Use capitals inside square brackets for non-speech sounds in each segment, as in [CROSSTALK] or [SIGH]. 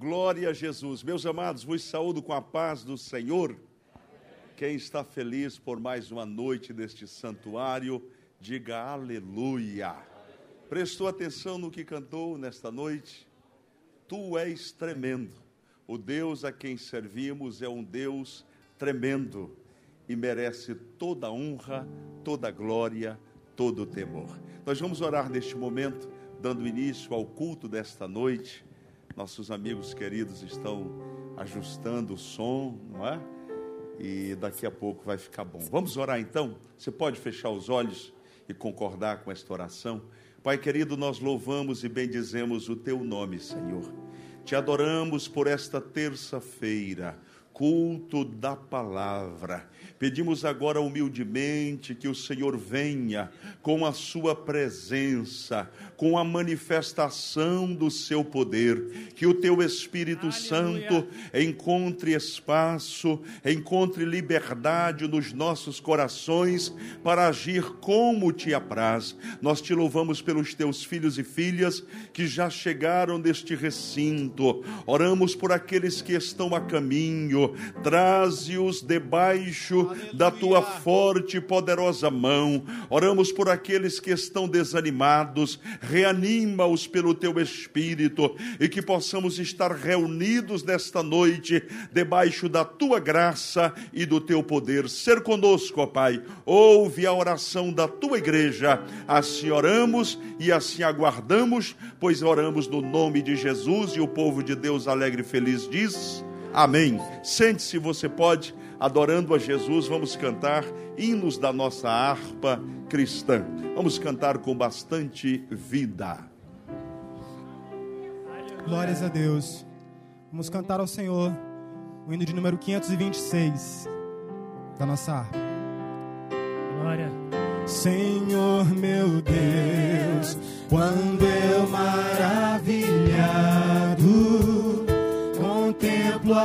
Glória a Jesus. Meus amados, vos saúdo com a paz do Senhor. Quem está feliz por mais uma noite deste santuário, diga aleluia. Prestou atenção no que cantou nesta noite? Tu és tremendo. O Deus a quem servimos é um Deus tremendo e merece toda honra, toda glória, todo temor. Nós vamos orar neste momento, dando início ao culto desta noite nossos amigos queridos estão ajustando o som, não é? E daqui a pouco vai ficar bom. Vamos orar então? Você pode fechar os olhos e concordar com esta oração? Pai querido, nós louvamos e bendizemos o teu nome, Senhor. Te adoramos por esta terça-feira, culto da palavra. Pedimos agora humildemente que o Senhor venha com a sua presença, com a manifestação do seu poder, que o teu Espírito Aleluia. Santo encontre espaço, encontre liberdade nos nossos corações para agir como te apraz. Nós te louvamos pelos teus filhos e filhas que já chegaram neste recinto. Oramos por aqueles que estão a caminho, traze-os debaixo Aleluia. da tua forte e poderosa mão. Oramos por aqueles que estão desanimados, reanima-os pelo teu espírito e que possamos estar reunidos nesta noite debaixo da tua graça e do teu poder. Ser conosco, ó Pai. Ouve a oração da tua igreja. Assim oramos e assim aguardamos, pois oramos no nome de Jesus e o povo de Deus alegre e feliz diz: Amém. Sente-se, você pode adorando a Jesus, vamos cantar hinos da nossa harpa cristã. Vamos cantar com bastante vida. Glórias a Deus. Vamos cantar ao Senhor o hino de número 526 da nossa harpa. Glória. Senhor meu Deus, quando eu contemplo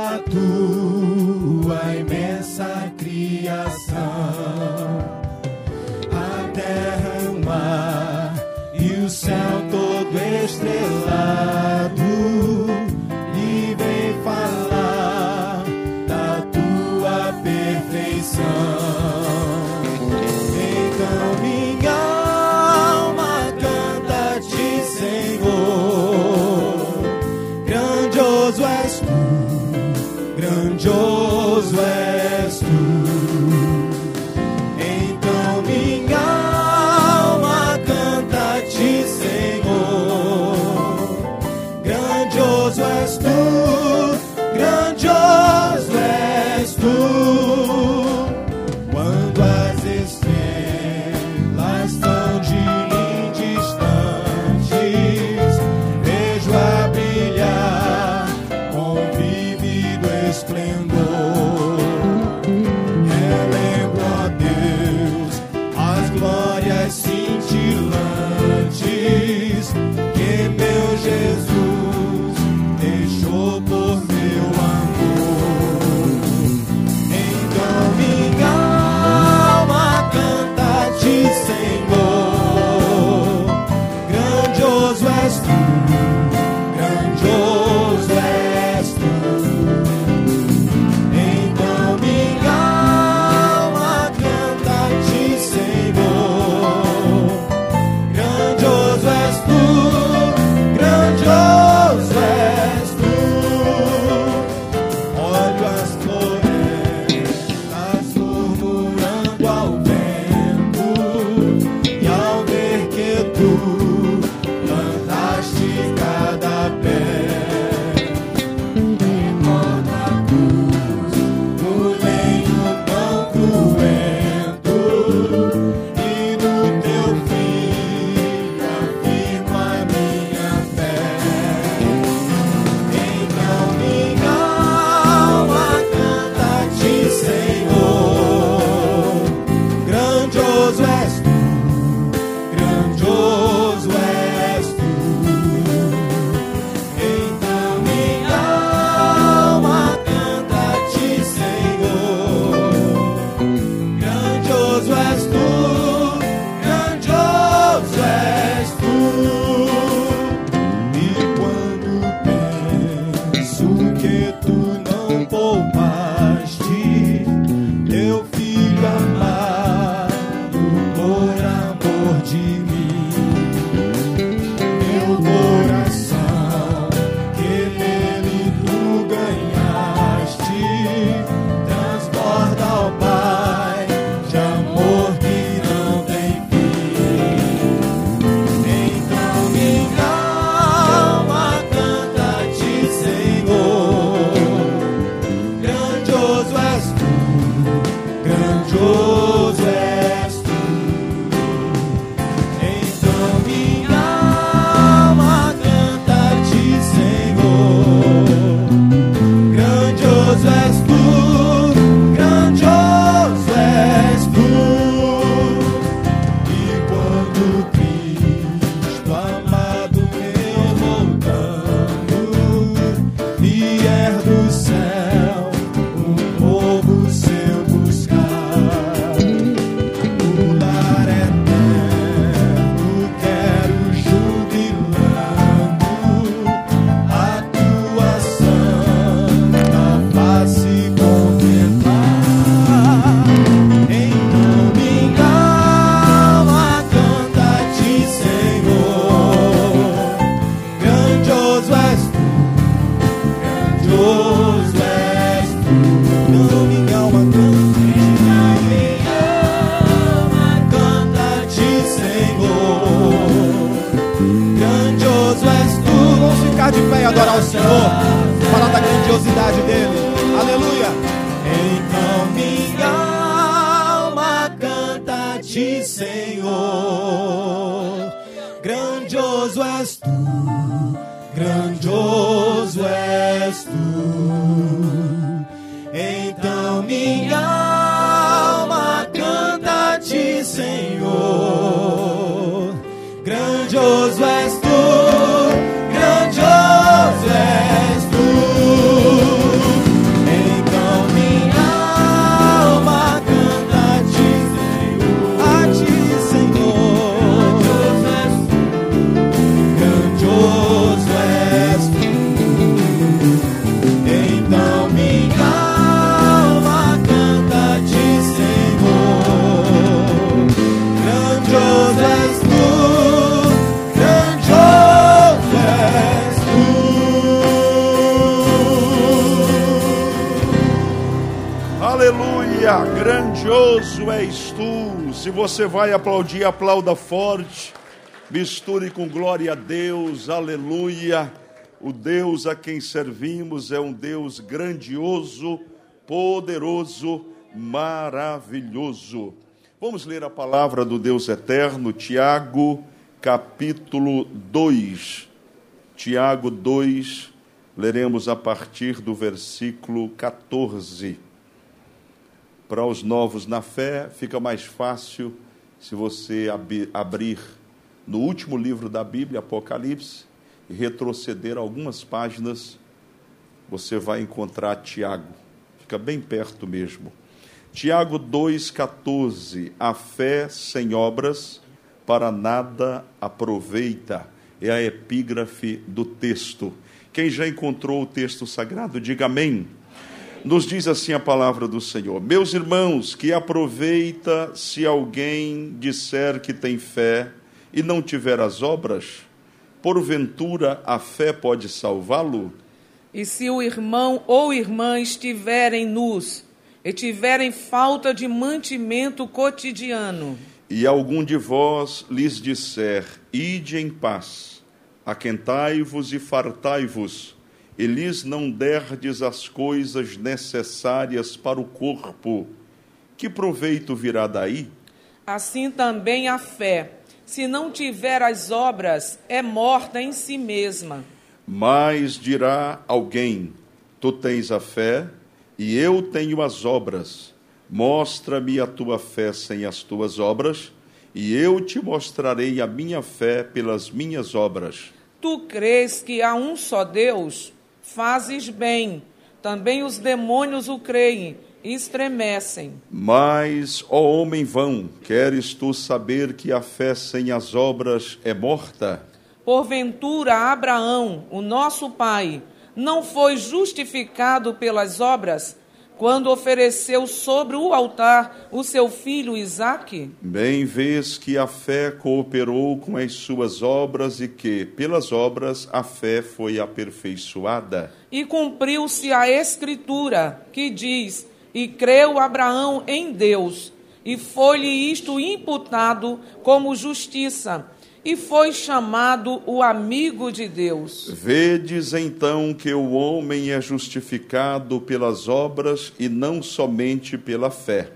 a tua imensa criação, a terra, o mar e o céu vai aplaudir, aplauda forte. Misture com glória a Deus, aleluia. O Deus a quem servimos é um Deus grandioso, poderoso, maravilhoso. Vamos ler a palavra do Deus eterno, Tiago, capítulo 2. Tiago 2, leremos a partir do versículo 14. Para os novos na fé, fica mais fácil se você ab abrir no último livro da Bíblia, Apocalipse, e retroceder algumas páginas, você vai encontrar Tiago. Fica bem perto mesmo. Tiago 2,14: A fé sem obras para nada aproveita. É a epígrafe do texto. Quem já encontrou o texto sagrado, diga amém. Nos diz assim a palavra do Senhor: Meus irmãos, que aproveita se alguém disser que tem fé e não tiver as obras? Porventura a fé pode salvá-lo? E se o irmão ou irmã estiverem nus e tiverem falta de mantimento cotidiano, e algum de vós lhes disser: Ide em paz, aquentai-vos e fartai-vos, e lhes não derdes as coisas necessárias para o corpo, que proveito virá daí? Assim também a fé, se não tiver as obras, é morta em si mesma. Mas dirá alguém: Tu tens a fé, e eu tenho as obras. Mostra-me a tua fé sem as tuas obras, e eu te mostrarei a minha fé pelas minhas obras. Tu crês que há um só Deus? Fazes bem. Também os demônios o creem e estremecem. Mas, ó homem vão, queres tu saber que a fé sem as obras é morta? Porventura, Abraão, o nosso pai, não foi justificado pelas obras quando ofereceu sobre o altar o seu filho Isaque? Bem vês que a fé cooperou com as suas obras e que, pelas obras, a fé foi aperfeiçoada. E cumpriu-se a Escritura, que diz: E creu Abraão em Deus, e foi-lhe isto imputado como justiça e foi chamado o amigo de Deus. Vedes então que o homem é justificado pelas obras e não somente pela fé.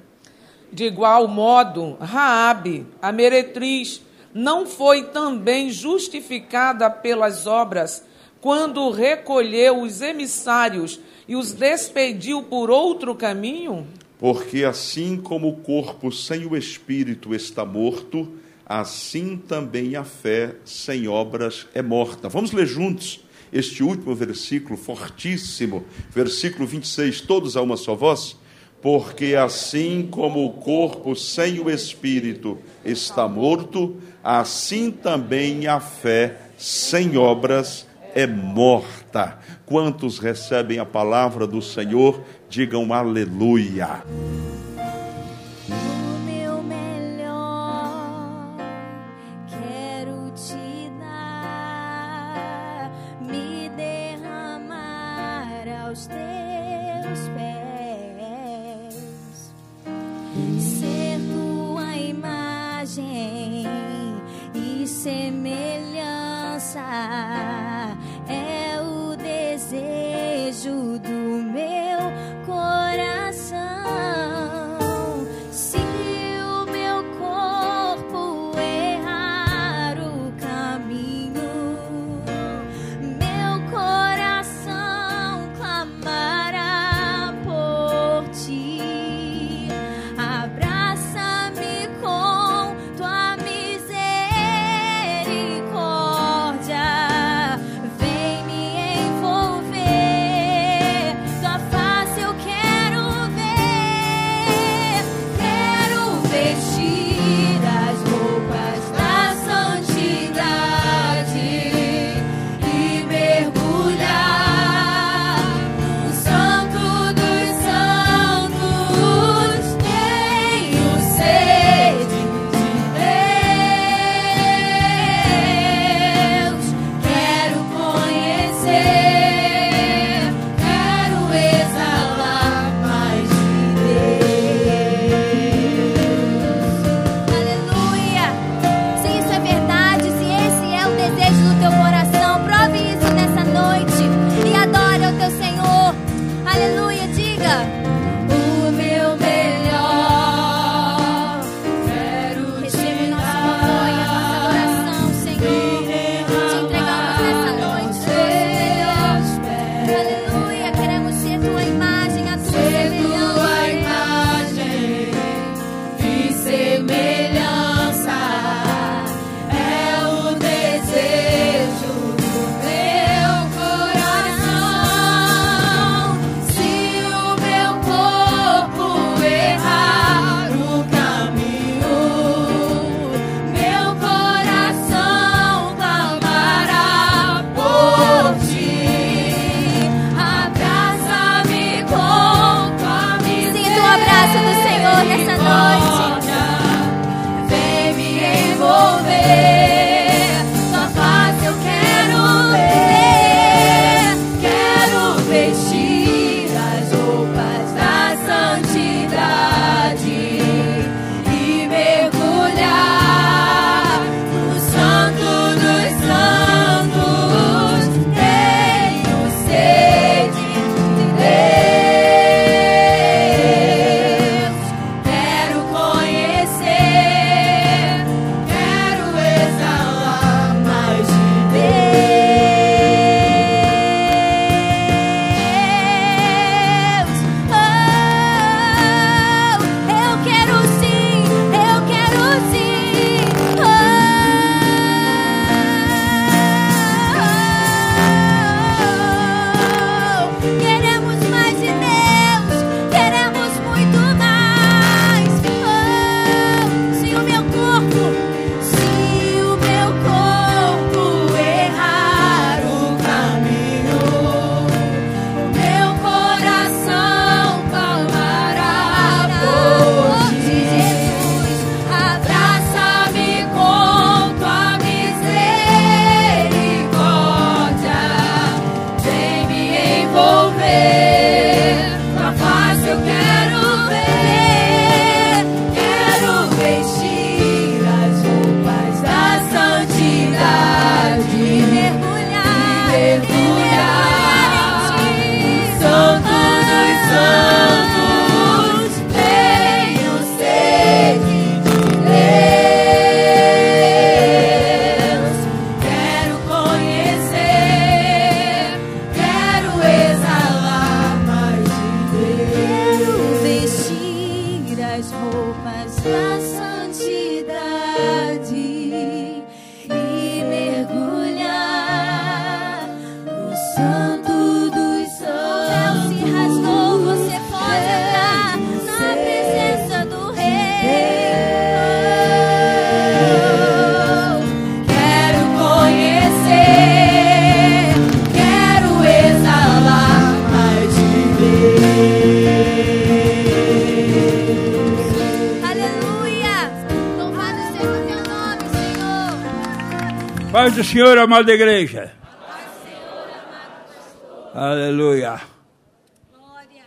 De igual modo, Raabe, a meretriz, não foi também justificada pelas obras quando recolheu os emissários e os despediu por outro caminho? Porque assim como o corpo sem o espírito está morto, assim também a fé sem obras é morta. Vamos ler juntos este último versículo fortíssimo, versículo 26, todos a uma só voz? Porque assim como o corpo sem o espírito está morto, assim também a fé sem obras é morta. Quantos recebem a palavra do Senhor, digam aleluia. Senhor, amada igreja. Aleluia.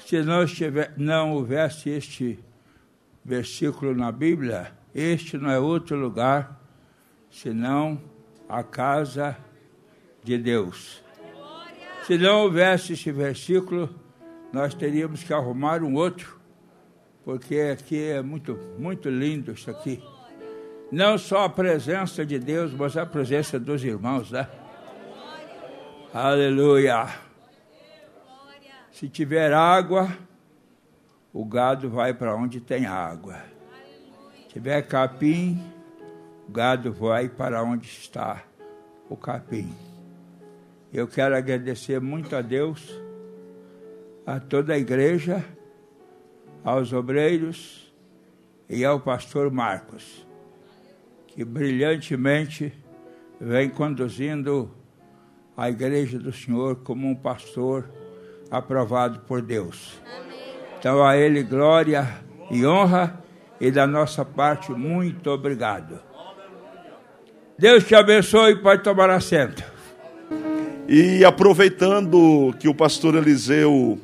Se não, estiver, não houvesse este versículo na Bíblia, este não é outro lugar senão a casa de Deus. Se não houvesse esse versículo, nós teríamos que arrumar um outro, porque aqui é muito, muito lindo isso aqui. Não só a presença de Deus, mas a presença dos irmãos, né? Aleluia. Se tiver água, o gado vai para onde tem água. Se tiver capim, o gado vai para onde está o capim. Eu quero agradecer muito a Deus, a toda a igreja, aos obreiros e ao pastor Marcos, que brilhantemente vem conduzindo a igreja do Senhor como um pastor aprovado por Deus. Então a ele glória e honra e da nossa parte muito obrigado. Deus te abençoe e pode tomar assento. E aproveitando que o pastor Eliseu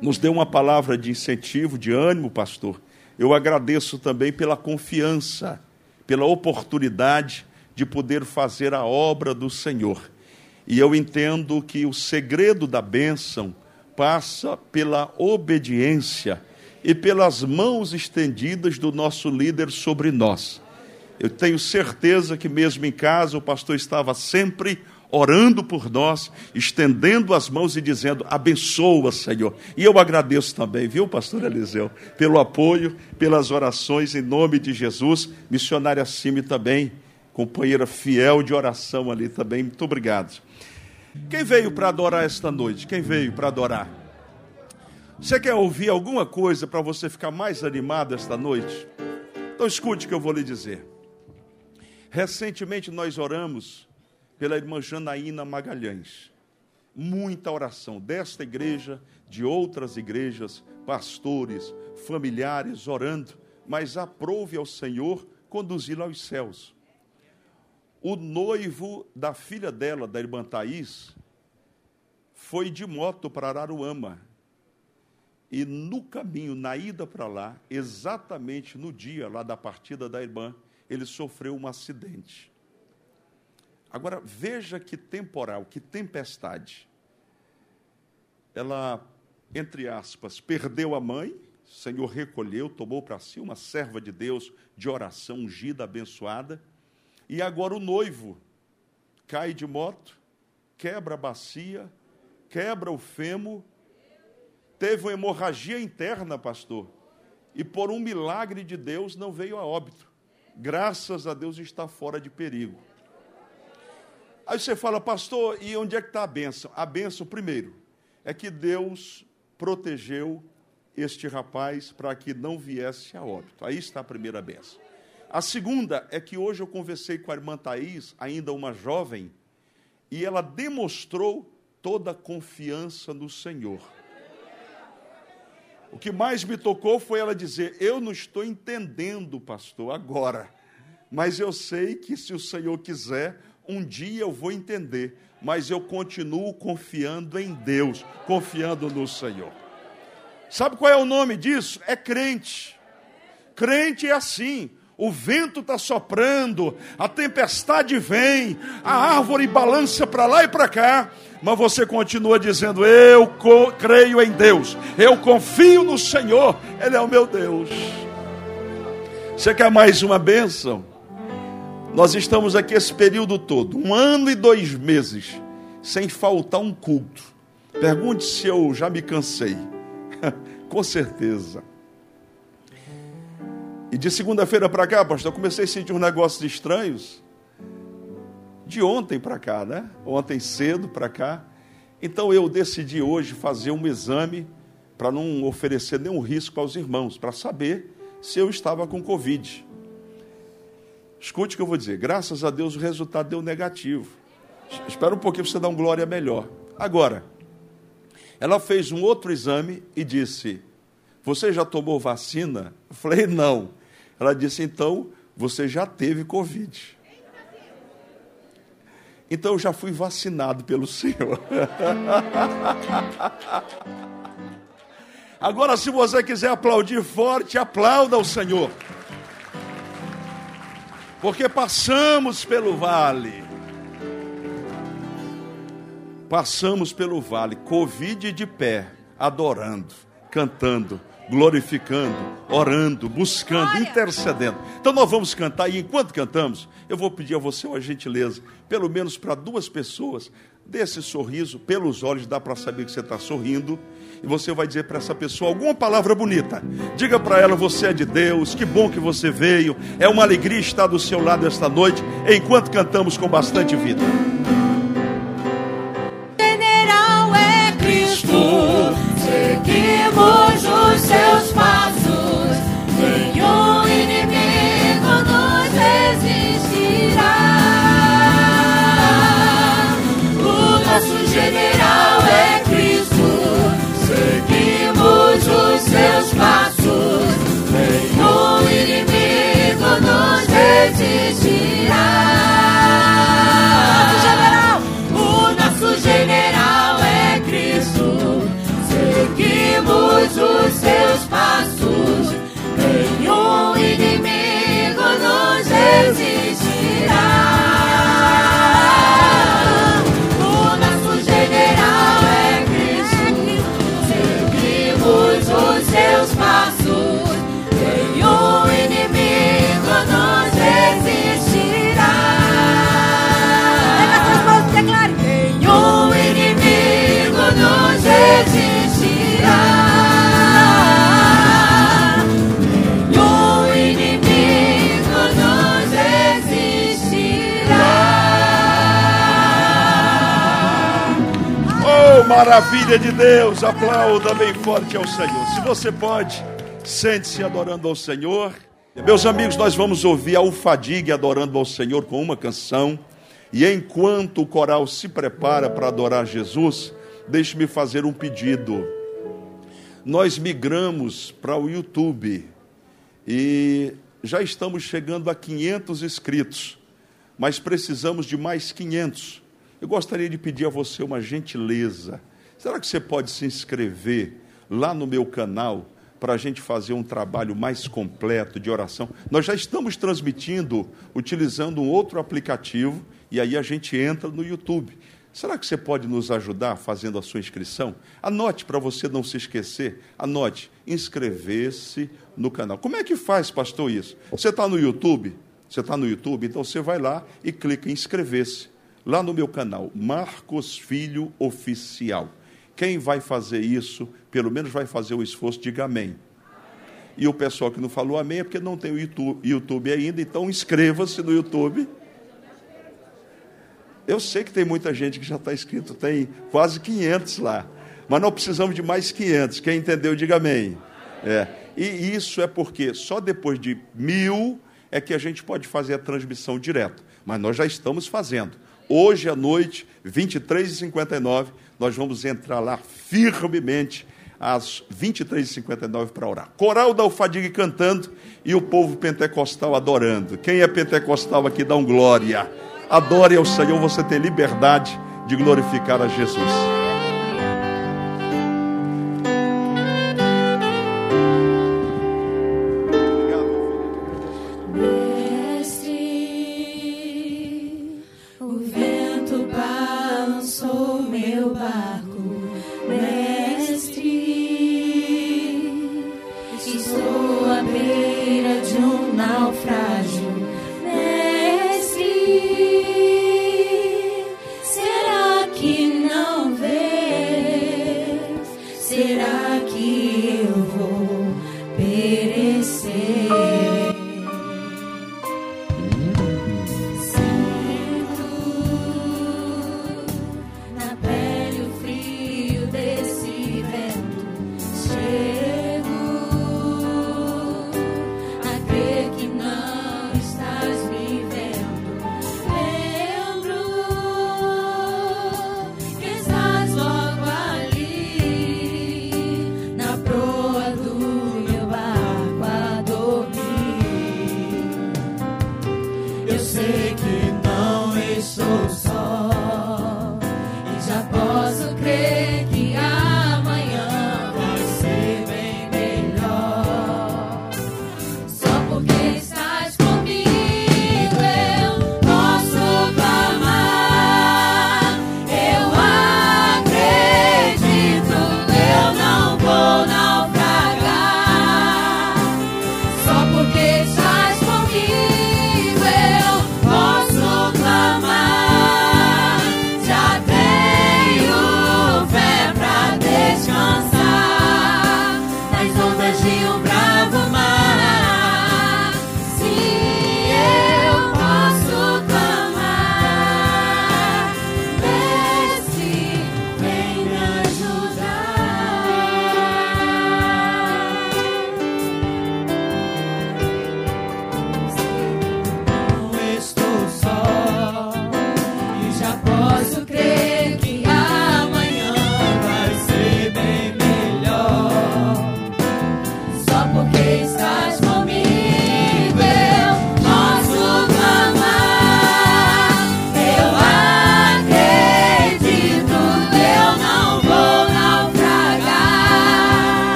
nos deu uma palavra de incentivo, de ânimo, pastor, eu agradeço também pela confiança, pela oportunidade de poder fazer a obra do Senhor. E eu entendo que o segredo da bênção passa pela obediência e pelas mãos estendidas do nosso líder sobre nós. Eu tenho certeza que, mesmo em casa, o pastor estava sempre orando por nós, estendendo as mãos e dizendo: abençoa, Senhor. E eu agradeço também, viu, pastor Eliseu, pelo apoio, pelas orações em nome de Jesus. Missionária Cime também, companheira fiel de oração ali também. Muito obrigado. Quem veio para adorar esta noite? Quem veio para adorar? Você quer ouvir alguma coisa para você ficar mais animado esta noite? Então escute o que eu vou lhe dizer. Recentemente nós oramos pela irmã Janaína Magalhães. Muita oração desta igreja, de outras igrejas, pastores, familiares orando, mas aprove ao Senhor conduzi-la aos céus o noivo da filha dela, da irmã Thais, foi de moto para Araruama. E no caminho, na ida para lá, exatamente no dia lá da partida da irmã, ele sofreu um acidente. Agora, veja que temporal, que tempestade. Ela, entre aspas, perdeu a mãe, o Senhor recolheu, tomou para si uma serva de Deus de oração ungida, abençoada e agora o noivo cai de moto, quebra a bacia, quebra o fêmur, teve uma hemorragia interna, pastor, e por um milagre de Deus não veio a óbito. Graças a Deus está fora de perigo. Aí você fala, pastor, e onde é que está a bênção? A bênção, primeiro, é que Deus protegeu este rapaz para que não viesse a óbito. Aí está a primeira bênção. A segunda é que hoje eu conversei com a irmã Thais, ainda uma jovem, e ela demonstrou toda a confiança no Senhor. O que mais me tocou foi ela dizer: Eu não estou entendendo, pastor, agora, mas eu sei que se o Senhor quiser, um dia eu vou entender, mas eu continuo confiando em Deus, confiando no Senhor. Sabe qual é o nome disso? É crente. Crente é assim o vento está soprando, a tempestade vem, a árvore balança para lá e para cá, mas você continua dizendo: Eu creio em Deus, eu confio no Senhor, Ele é o meu Deus. Você quer mais uma bênção? Nós estamos aqui esse período todo, um ano e dois meses, sem faltar um culto. Pergunte se eu já me cansei. [LAUGHS] Com certeza. E de segunda-feira para cá, pastor, eu comecei a sentir uns negócios estranhos. De ontem para cá, né? Ontem cedo para cá. Então eu decidi hoje fazer um exame para não oferecer nenhum risco aos irmãos, para saber se eu estava com Covid. Escute o que eu vou dizer. Graças a Deus o resultado deu negativo. Espera um pouquinho para você dar um glória melhor. Agora, ela fez um outro exame e disse: Você já tomou vacina? Eu falei: Não. Ela disse: então, você já teve Covid. Então eu já fui vacinado pelo Senhor. [LAUGHS] Agora, se você quiser aplaudir forte, aplauda o Senhor. Porque passamos pelo vale. Passamos pelo vale, Covid de pé, adorando, cantando, glorificando, orando, buscando, intercedendo. Então nós vamos cantar e enquanto cantamos, eu vou pedir a você uma gentileza, pelo menos para duas pessoas, desse sorriso, pelos olhos dá para saber que você está sorrindo, e você vai dizer para essa pessoa alguma palavra bonita. Diga para ela: Você é de Deus, que bom que você veio, é uma alegria estar do seu lado esta noite, enquanto cantamos com bastante vida. Maravilha de Deus! Aplauda bem forte ao Senhor. Se você pode, sente-se adorando ao Senhor. Meus amigos, nós vamos ouvir a Ufadigue adorando ao Senhor com uma canção. E enquanto o coral se prepara para adorar Jesus, deixe-me fazer um pedido. Nós migramos para o YouTube e já estamos chegando a 500 inscritos, mas precisamos de mais 500. Eu gostaria de pedir a você uma gentileza. Será que você pode se inscrever lá no meu canal para a gente fazer um trabalho mais completo de oração? Nós já estamos transmitindo utilizando um outro aplicativo e aí a gente entra no YouTube. Será que você pode nos ajudar fazendo a sua inscrição? Anote para você não se esquecer. Anote, inscrever-se no canal. Como é que faz, pastor, isso? Você está no YouTube? Você está no YouTube? Então você vai lá e clica em inscrever-se. Lá no meu canal, Marcos Filho Oficial. Quem vai fazer isso, pelo menos vai fazer o esforço, diga amém. E o pessoal que não falou amém é porque não tem o YouTube, ainda, então inscreva-se no YouTube. Eu sei que tem muita gente que já está inscrito, tem quase 500 lá. Mas nós precisamos de mais 500. Quem entendeu, diga amém. É. E isso é porque só depois de mil é que a gente pode fazer a transmissão direto. Mas nós já estamos fazendo. Hoje à noite, 23h59, nós vamos entrar lá firmemente às 23h59 para orar. Coral da Alfadigue cantando e o povo pentecostal adorando. Quem é pentecostal aqui dá um glória. Adore ao Senhor, você tem liberdade de glorificar a Jesus.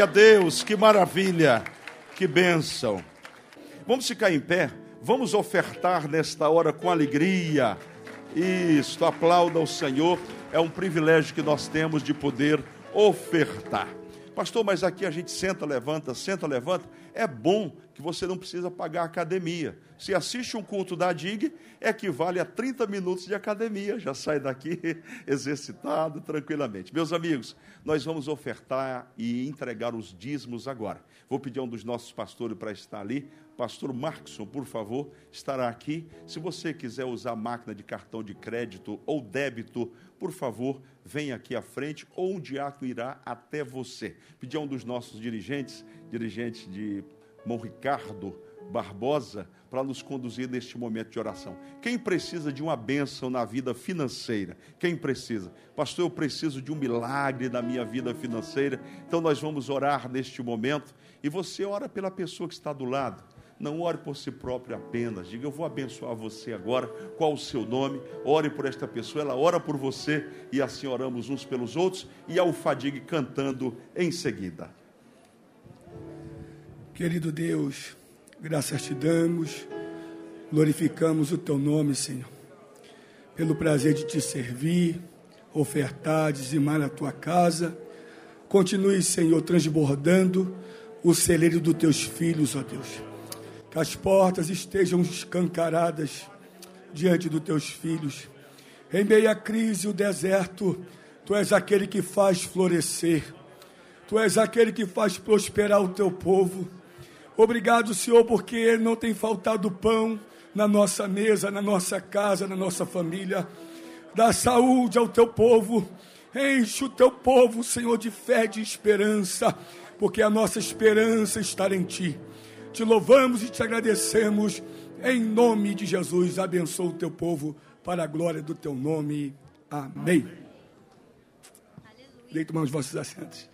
Glória a Deus, que maravilha, que bênção. Vamos ficar em pé, vamos ofertar nesta hora com alegria. Isso, aplauda o Senhor, é um privilégio que nós temos de poder ofertar. Pastor, mas aqui a gente senta, levanta, senta, levanta. É bom que você não precisa pagar academia. Se assiste um culto da DIG, equivale a 30 minutos de academia. Já sai daqui [LAUGHS] exercitado tranquilamente. Meus amigos, nós vamos ofertar e entregar os dízimos agora. Vou pedir a um dos nossos pastores para estar ali. Pastor Markson, por favor, estará aqui. Se você quiser usar máquina de cartão de crédito ou débito, por favor, venha aqui à frente ou um diácono irá até você. Pedir a um dos nossos dirigentes, dirigente de Mão Ricardo Barbosa, para nos conduzir neste momento de oração. Quem precisa de uma bênção na vida financeira? Quem precisa? Pastor, eu preciso de um milagre na minha vida financeira. Então nós vamos orar neste momento e você ora pela pessoa que está do lado. Não ore por si próprio apenas. Diga, eu vou abençoar você agora. Qual o seu nome? Ore por esta pessoa, ela ora por você e assim oramos uns pelos outros. E a Ufadigue cantando em seguida. Querido Deus, graças te damos, glorificamos o teu nome, Senhor, pelo prazer de te servir, ofertar, dizimar na tua casa. Continue, Senhor, transbordando o celeiro dos teus filhos, ó Deus. Que as portas estejam escancaradas diante dos teus filhos. Em meio à crise, o deserto, tu és aquele que faz florescer. Tu és aquele que faz prosperar o teu povo. Obrigado, Senhor, porque não tem faltado pão na nossa mesa, na nossa casa, na nossa família. Dá saúde ao teu povo. Enche o teu povo, Senhor, de fé, de esperança, porque a nossa esperança está em Ti. Te louvamos e te agradecemos. Em nome de Jesus, abençoa o teu povo para a glória do teu nome. Amém. Deito mãos vossos assentos.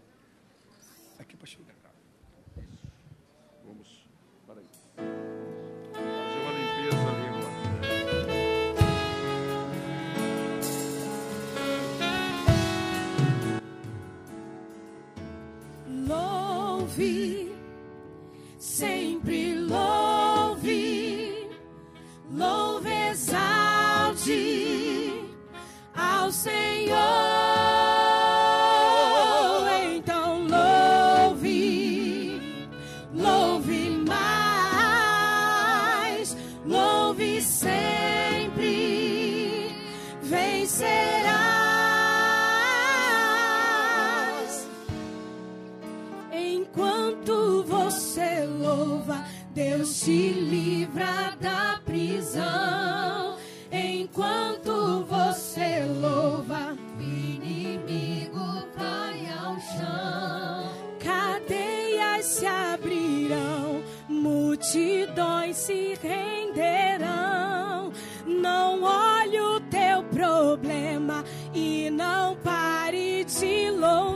Sempre louve, louve, exalte ao Senhor. Se renderão. Não olhe o teu problema e não pare de louvar.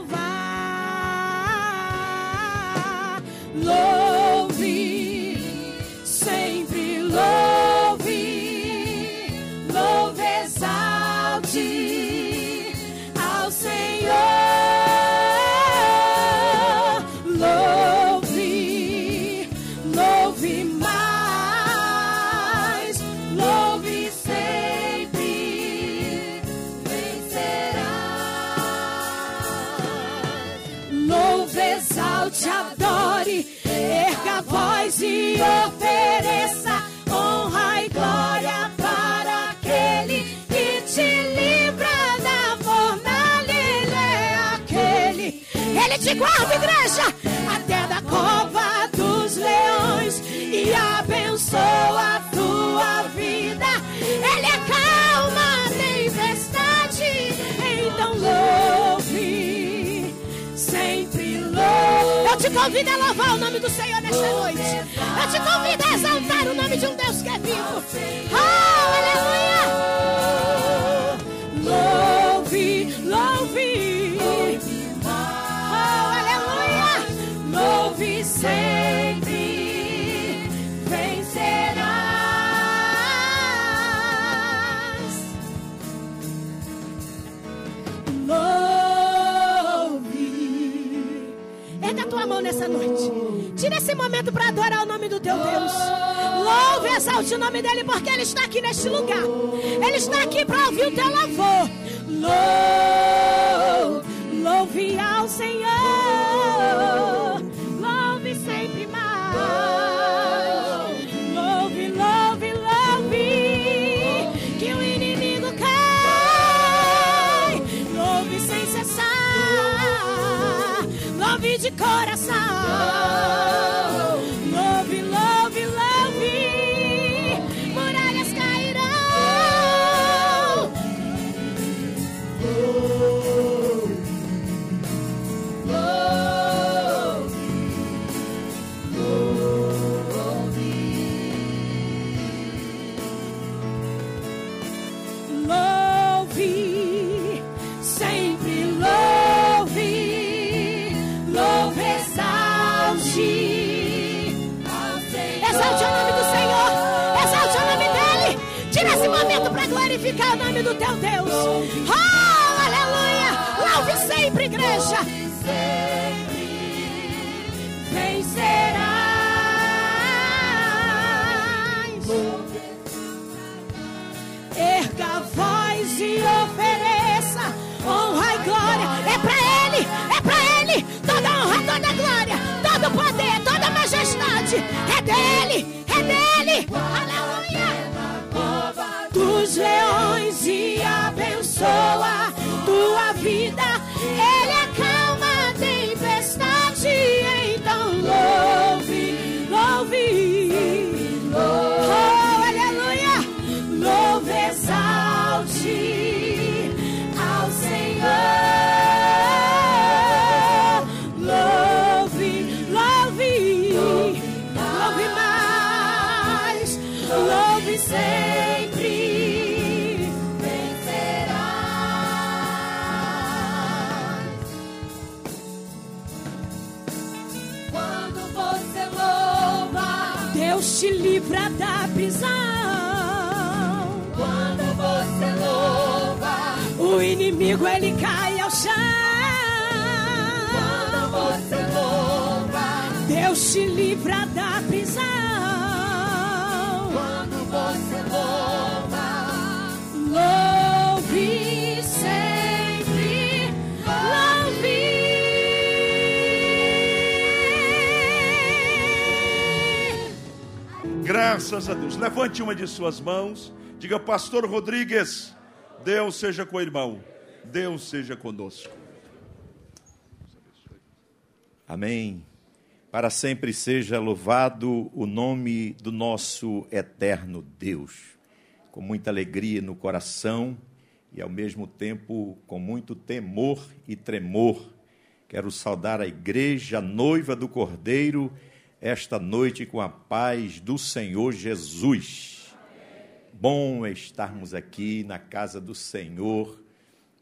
Te guarda, igreja, até da cova dos leões e abençoa a tua vida. Ele acalma a tempestade, então louve, sempre louve. Eu te convido a louvar o nome do Senhor nesta noite. Eu te convido a exaltar o nome de um Deus que é vivo. Oh, aleluia! Nessa noite. Tira esse momento para adorar o nome do teu Deus. Louve e exalte o nome dele, porque ele está aqui neste lugar. Ele está aqui para ouvir o teu louvor. Louve, louve ao Senhor. É dele, é dele. Sempre. Vencerá. Quando você louva, Deus te livra da prisão. Quando você louva, o inimigo ele cai ao chão. Quando você louva, Deus te livra da prisão. Graças a Deus. Levante uma de suas mãos. Diga, Pastor Rodrigues, Deus seja com o irmão. Deus seja conosco. Amém. Para sempre seja louvado o nome do nosso eterno Deus. Com muita alegria no coração e ao mesmo tempo com muito temor e tremor, quero saudar a igreja, a noiva do Cordeiro, esta noite com a paz do Senhor Jesus. Bom estarmos aqui na casa do Senhor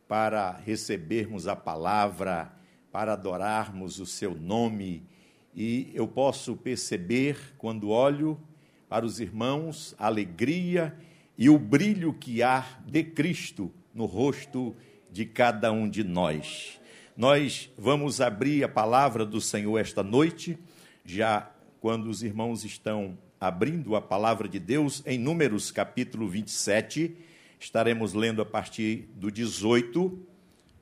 para recebermos a palavra, para adorarmos o seu nome. E eu posso perceber, quando olho para os irmãos, a alegria e o brilho que há de Cristo no rosto de cada um de nós. Nós vamos abrir a palavra do Senhor esta noite, já quando os irmãos estão abrindo a palavra de Deus em Números capítulo 27, estaremos lendo a partir do 18,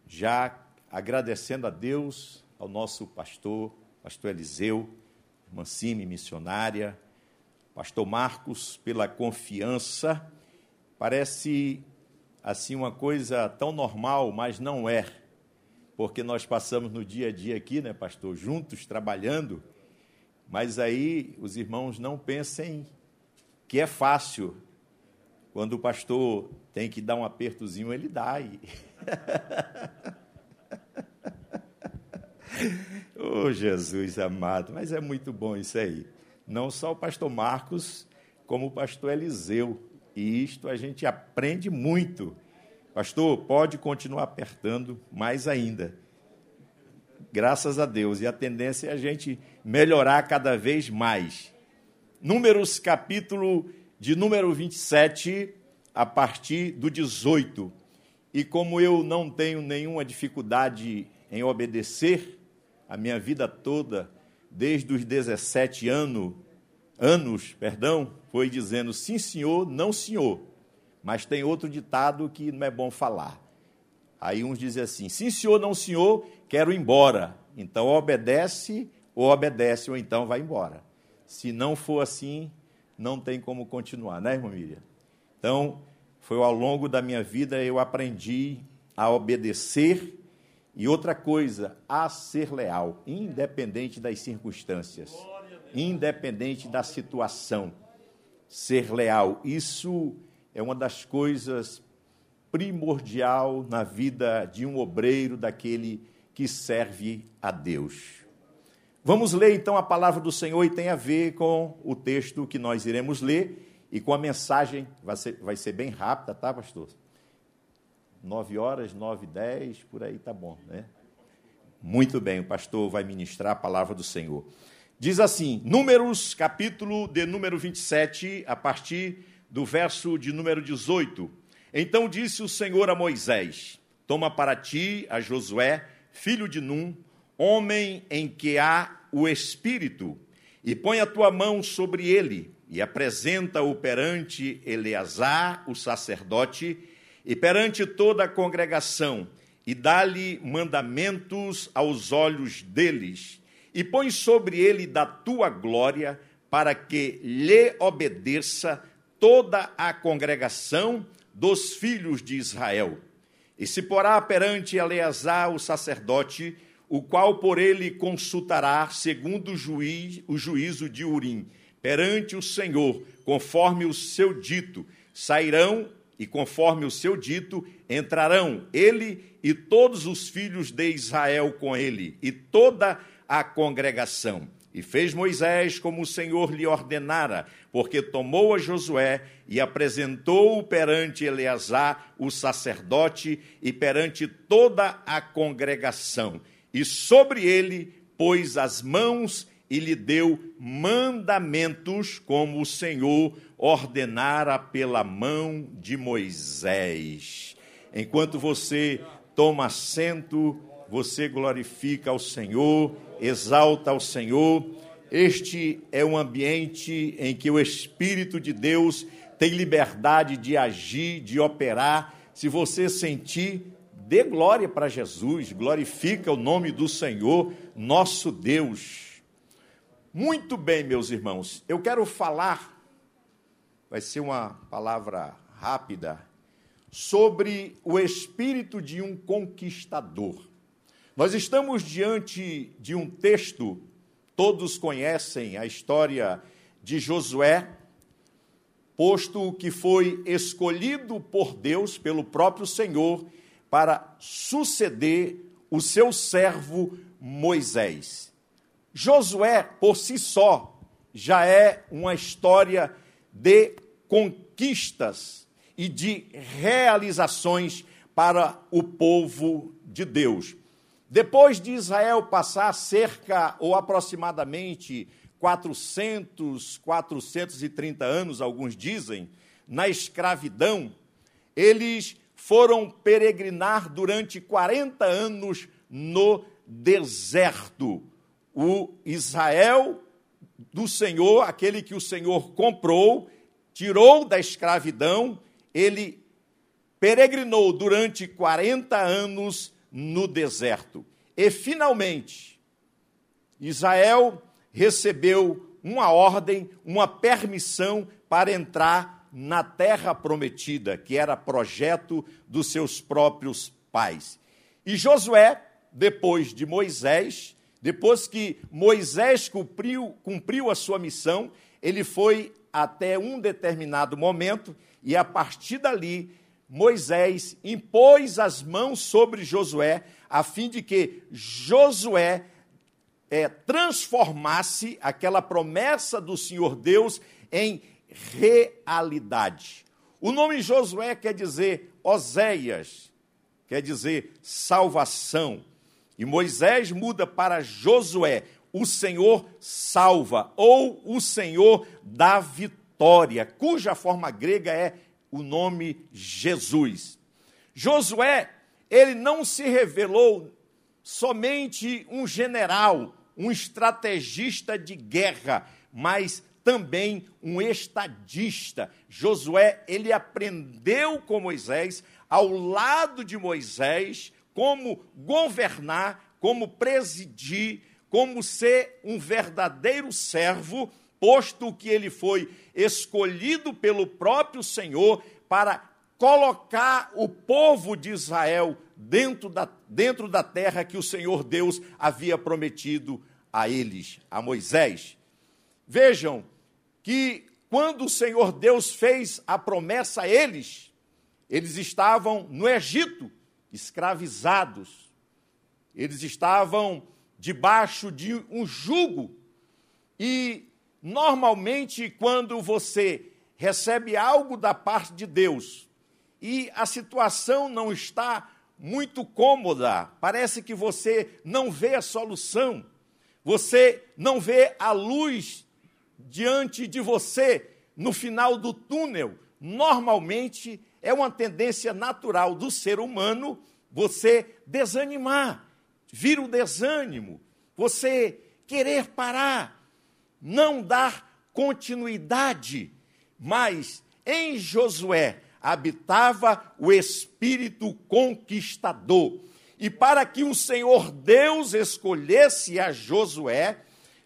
já agradecendo a Deus, ao nosso pastor, pastor Eliseu, irmã Cime, missionária, pastor Marcos, pela confiança. Parece assim uma coisa tão normal, mas não é. Porque nós passamos no dia a dia aqui, né, pastor, juntos trabalhando, mas aí os irmãos não pensem que é fácil. Quando o pastor tem que dar um apertozinho, ele dá. E... [LAUGHS] oh, Jesus amado, mas é muito bom isso aí. Não só o pastor Marcos, como o pastor Eliseu. E isto a gente aprende muito. Pastor, pode continuar apertando mais ainda. Graças a Deus. E a tendência é a gente melhorar cada vez mais. Números, capítulo de número 27, a partir do 18. E como eu não tenho nenhuma dificuldade em obedecer, a minha vida toda desde os 17 anos, anos, perdão, foi dizendo sim, senhor, não, senhor. Mas tem outro ditado que não é bom falar. Aí uns dizem assim: sim, senhor, não, senhor, quero ir embora. Então obedece, ou obedece, ou então vai embora. Se não for assim, não tem como continuar, né, irmã Miriam? Então, foi ao longo da minha vida eu aprendi a obedecer e outra coisa, a ser leal, independente das circunstâncias, independente da situação. Ser leal, isso é uma das coisas primordial na vida de um obreiro, daquele que serve a Deus. Vamos ler então a palavra do Senhor e tem a ver com o texto que nós iremos ler e com a mensagem, vai ser, vai ser bem rápida, tá, pastor? Nove horas, nove, dez, por aí tá bom, né? Muito bem, o pastor vai ministrar a palavra do Senhor. Diz assim, Números, capítulo de número 27, a partir do verso de número 18. Então disse o Senhor a Moisés: Toma para ti a Josué, filho de Num, homem em que há o Espírito, e põe a tua mão sobre ele, e apresenta-o perante Eleazar, o sacerdote, e perante toda a congregação, e dá-lhe mandamentos aos olhos deles, e põe sobre ele da tua glória, para que lhe obedeça toda a congregação dos filhos de Israel. E se porá perante Eleazar, o sacerdote, o qual por ele consultará, segundo o, juiz, o juízo de Urim, perante o Senhor, conforme o seu dito, sairão e conforme o seu dito, entrarão ele e todos os filhos de Israel com ele, e toda a congregação. E fez Moisés como o Senhor lhe ordenara, porque tomou a Josué e apresentou-o perante Eleazar, o sacerdote, e perante toda a congregação. E sobre ele pôs as mãos e lhe deu mandamentos, como o Senhor ordenara pela mão de Moisés. Enquanto você toma assento, você glorifica ao Senhor, exalta ao Senhor. Este é um ambiente em que o Espírito de Deus tem liberdade de agir, de operar. Se você sentir, dê glória para Jesus, glorifica o nome do Senhor, nosso Deus. Muito bem, meus irmãos, eu quero falar, vai ser uma palavra rápida, sobre o espírito de um conquistador. Nós estamos diante de um texto, todos conhecem a história de Josué, posto que foi escolhido por Deus, pelo próprio Senhor, para suceder o seu servo Moisés. Josué, por si só, já é uma história de conquistas e de realizações para o povo de Deus. Depois de Israel passar cerca ou aproximadamente 400, 430 anos, alguns dizem, na escravidão, eles foram peregrinar durante 40 anos no deserto. O Israel do Senhor, aquele que o Senhor comprou, tirou da escravidão, ele peregrinou durante 40 anos no deserto. E finalmente, Israel recebeu uma ordem, uma permissão para entrar na terra prometida, que era projeto dos seus próprios pais. E Josué, depois de Moisés, depois que Moisés cumpriu, cumpriu a sua missão, ele foi até um determinado momento e a partir dali Moisés impôs as mãos sobre Josué a fim de que Josué é, transformasse aquela promessa do Senhor Deus em realidade. O nome Josué quer dizer Oséias, quer dizer salvação. E Moisés muda para Josué, o Senhor salva, ou o Senhor dá vitória, cuja forma grega é o nome Jesus. Josué, ele não se revelou somente um general, um estrategista de guerra, mas também um estadista. Josué, ele aprendeu com Moisés, ao lado de Moisés, como governar, como presidir, como ser um verdadeiro servo, posto que ele foi escolhido pelo próprio Senhor para colocar o povo de Israel dentro da, dentro da terra que o Senhor Deus havia prometido a eles, a Moisés. Vejam que quando o Senhor Deus fez a promessa a eles, eles estavam no Egito, escravizados. Eles estavam debaixo de um jugo. E normalmente, quando você recebe algo da parte de Deus e a situação não está muito cômoda, parece que você não vê a solução, você não vê a luz diante de você no final do túnel. Normalmente é uma tendência natural do ser humano você desanimar, vir o desânimo, você querer parar, não dar continuidade. Mas em Josué habitava o espírito conquistador. E para que o Senhor Deus escolhesse a Josué,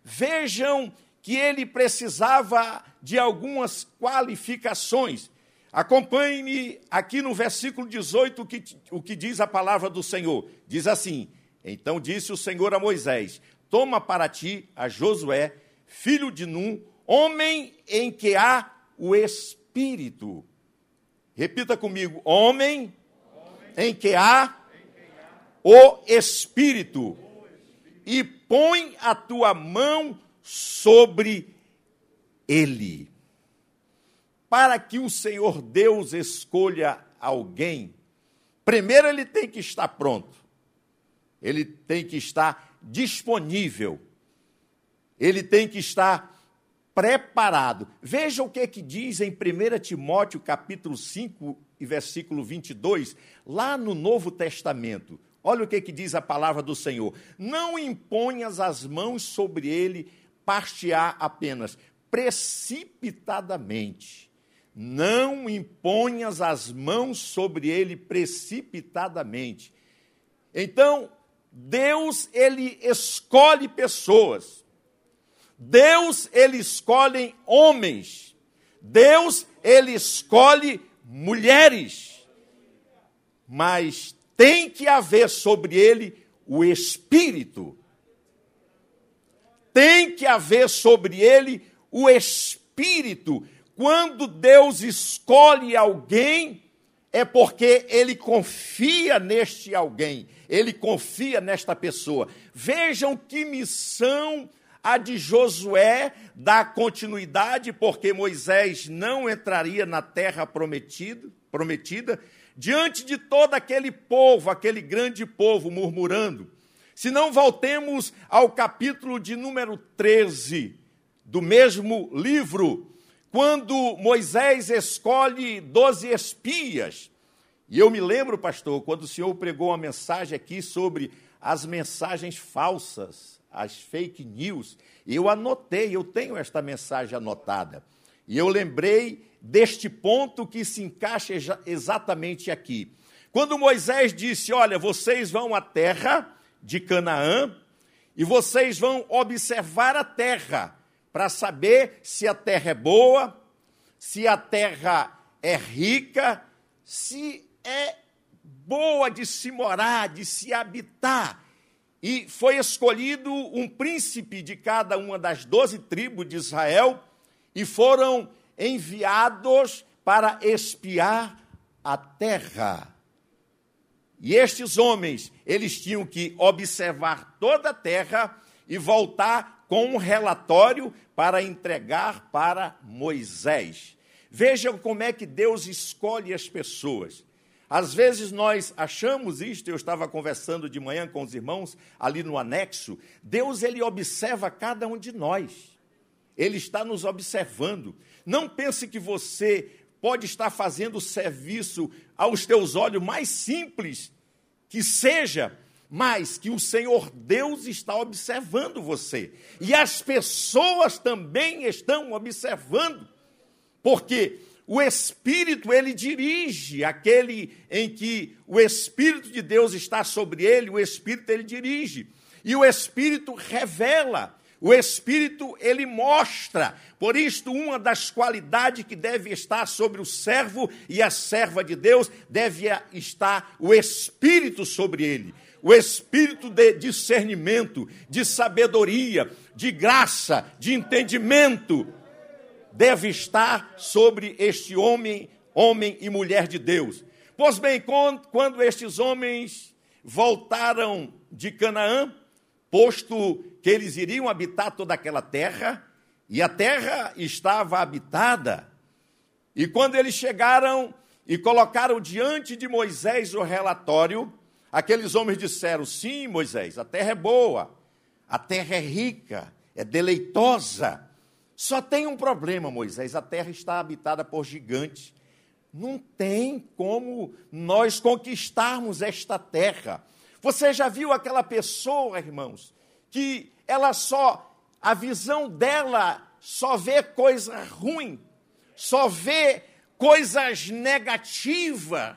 vejam que ele precisava de algumas qualificações. Acompanhe-me aqui no versículo 18 o que, o que diz a palavra do Senhor. Diz assim: Então disse o Senhor a Moisés: Toma para ti a Josué, filho de Num, homem em que há o espírito. Repita comigo: homem, em que há o Espírito, e põe a tua mão sobre ele. Para que o Senhor Deus escolha alguém, primeiro ele tem que estar pronto, ele tem que estar disponível, ele tem que estar preparado. Veja o que, é que diz em 1 Timóteo, capítulo 5 e versículo 22, lá no Novo Testamento. Olha o que, é que diz a palavra do Senhor. Não imponhas as mãos sobre ele, partear apenas, precipitadamente. Não imponhas as mãos sobre ele precipitadamente. Então, Deus, ele escolhe pessoas Deus, ele escolhe homens. Deus, ele escolhe mulheres. Mas tem que haver sobre ele o espírito. Tem que haver sobre ele o espírito. Quando Deus escolhe alguém, é porque ele confia neste alguém, ele confia nesta pessoa. Vejam que missão a de Josué dá continuidade, porque Moisés não entraria na terra prometida, prometida diante de todo aquele povo, aquele grande povo murmurando. Se não voltemos ao capítulo de número 13 do mesmo livro, quando Moisés escolhe doze espias. E eu me lembro, pastor, quando o senhor pregou uma mensagem aqui sobre as mensagens falsas as fake news, eu anotei, eu tenho esta mensagem anotada. E eu lembrei deste ponto que se encaixa exatamente aqui. Quando Moisés disse: Olha, vocês vão à terra de Canaã e vocês vão observar a terra para saber se a terra é boa, se a terra é rica, se é boa de se morar, de se habitar. E foi escolhido um príncipe de cada uma das doze tribos de Israel, e foram enviados para espiar a terra. E estes homens, eles tinham que observar toda a terra e voltar com um relatório para entregar para Moisés. Vejam como é que Deus escolhe as pessoas. Às vezes nós achamos isto, eu estava conversando de manhã com os irmãos ali no anexo, Deus ele observa cada um de nós. Ele está nos observando. Não pense que você pode estar fazendo o serviço aos teus olhos mais simples que seja, mas que o Senhor Deus está observando você. E as pessoas também estão observando, porque o Espírito, ele dirige aquele em que o Espírito de Deus está sobre ele, o Espírito, ele dirige. E o Espírito revela, o Espírito, ele mostra. Por isto, uma das qualidades que deve estar sobre o servo e a serva de Deus, deve estar o Espírito sobre ele. O Espírito de discernimento, de sabedoria, de graça, de entendimento, deve estar sobre este homem, homem e mulher de Deus. Pois bem, quando estes homens voltaram de Canaã, posto que eles iriam habitar toda aquela terra, e a terra estava habitada, e quando eles chegaram e colocaram diante de Moisés o relatório, aqueles homens disseram: Sim, Moisés, a terra é boa, a terra é rica, é deleitosa só tem um problema, Moisés: a terra está habitada por gigantes. Não tem como nós conquistarmos esta terra. Você já viu aquela pessoa, irmãos, que ela só, a visão dela só vê coisa ruim, só vê coisas negativas,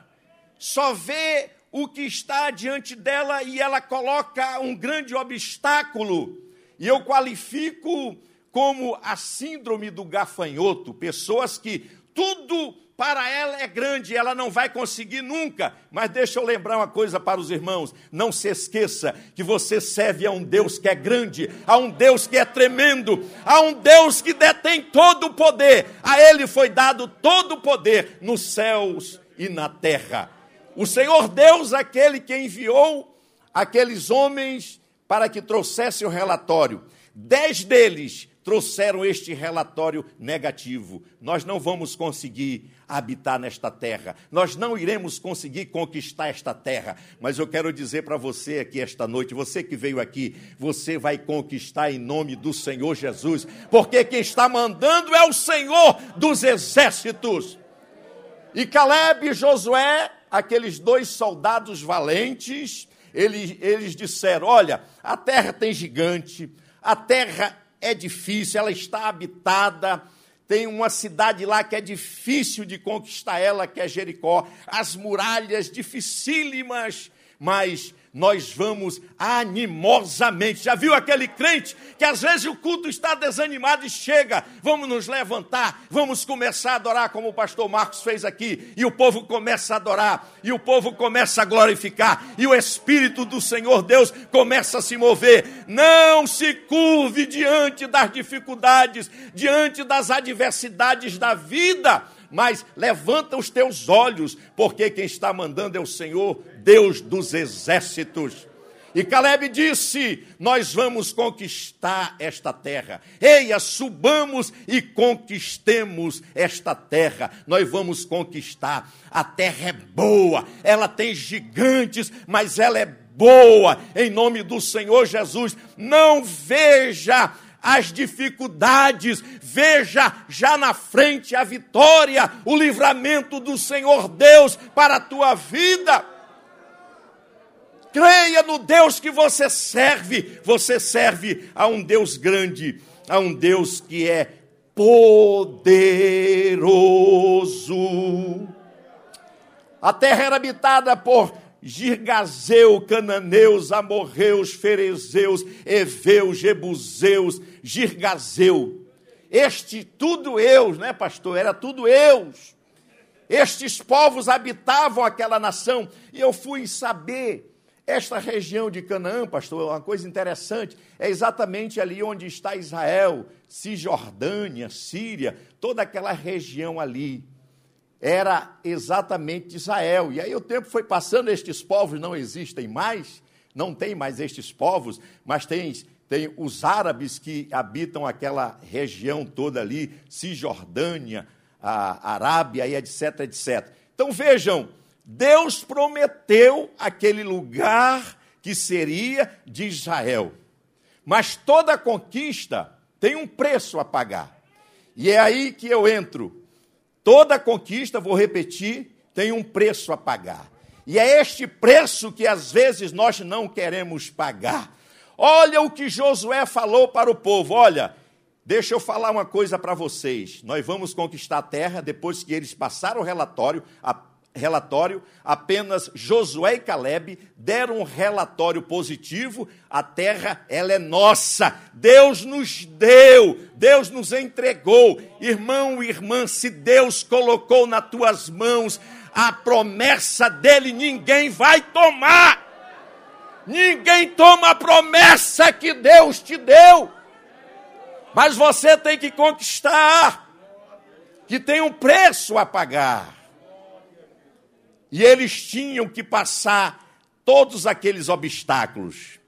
só vê o que está diante dela e ela coloca um grande obstáculo. E eu qualifico como a síndrome do gafanhoto, pessoas que tudo para ela é grande, ela não vai conseguir nunca. Mas deixa eu lembrar uma coisa para os irmãos: não se esqueça que você serve a um Deus que é grande, a um Deus que é tremendo, a um Deus que detém todo o poder. A Ele foi dado todo o poder nos céus e na terra. O Senhor Deus, aquele que enviou aqueles homens para que trouxessem o relatório. Dez deles trouxeram este relatório negativo. Nós não vamos conseguir habitar nesta terra, nós não iremos conseguir conquistar esta terra, mas eu quero dizer para você aqui esta noite, você que veio aqui, você vai conquistar em nome do Senhor Jesus, porque quem está mandando é o Senhor dos exércitos. E Caleb e Josué, aqueles dois soldados valentes, eles, eles disseram: Olha, a terra tem gigante, a terra é difícil, ela está habitada. Tem uma cidade lá que é difícil de conquistar ela, que é Jericó. As muralhas dificílimas, mas nós vamos animosamente. Já viu aquele crente que às vezes o culto está desanimado e chega, vamos nos levantar, vamos começar a adorar como o pastor Marcos fez aqui, e o povo começa a adorar, e o povo começa a glorificar, e o Espírito do Senhor Deus começa a se mover. Não se curve diante das dificuldades, diante das adversidades da vida mas levanta os teus olhos, porque quem está mandando é o Senhor, Deus dos exércitos. E Caleb disse: Nós vamos conquistar esta terra. Eia, subamos e conquistemos esta terra. Nós vamos conquistar. A terra é boa, ela tem gigantes, mas ela é boa. Em nome do Senhor Jesus, não veja as dificuldades, veja já na frente a vitória, o livramento do Senhor Deus para a tua vida. Creia no Deus que você serve, você serve a um Deus grande, a um Deus que é poderoso. A terra era habitada por Girgazeu, cananeus, amorreus, ferezeus, eveus, jebuseus, Girgazeu. Este tudo eus, né, pastor? Era tudo eus. Estes povos habitavam aquela nação. E eu fui saber, esta região de Canaã, pastor, uma coisa interessante, é exatamente ali onde está Israel, Cisjordânia, Síria, toda aquela região ali era exatamente Israel. E aí o tempo foi passando, estes povos não existem mais, não tem mais estes povos, mas tem, tem os árabes que habitam aquela região toda ali, Cisjordânia, a Arábia e etc, etc. Então vejam, Deus prometeu aquele lugar que seria de Israel. Mas toda conquista tem um preço a pagar. E é aí que eu entro Toda conquista, vou repetir, tem um preço a pagar. E é este preço que às vezes nós não queremos pagar. Olha o que Josué falou para o povo: olha, deixa eu falar uma coisa para vocês. Nós vamos conquistar a terra depois que eles passaram o relatório. A, relatório, apenas Josué e Caleb deram um relatório positivo. A terra, ela é nossa. Deus nos deu, Deus nos entregou. Irmão e irmã, se Deus colocou nas tuas mãos a promessa dele, ninguém vai tomar. Ninguém toma a promessa que Deus te deu. Mas você tem que conquistar, que tem um preço a pagar. E eles tinham que passar todos aqueles obstáculos.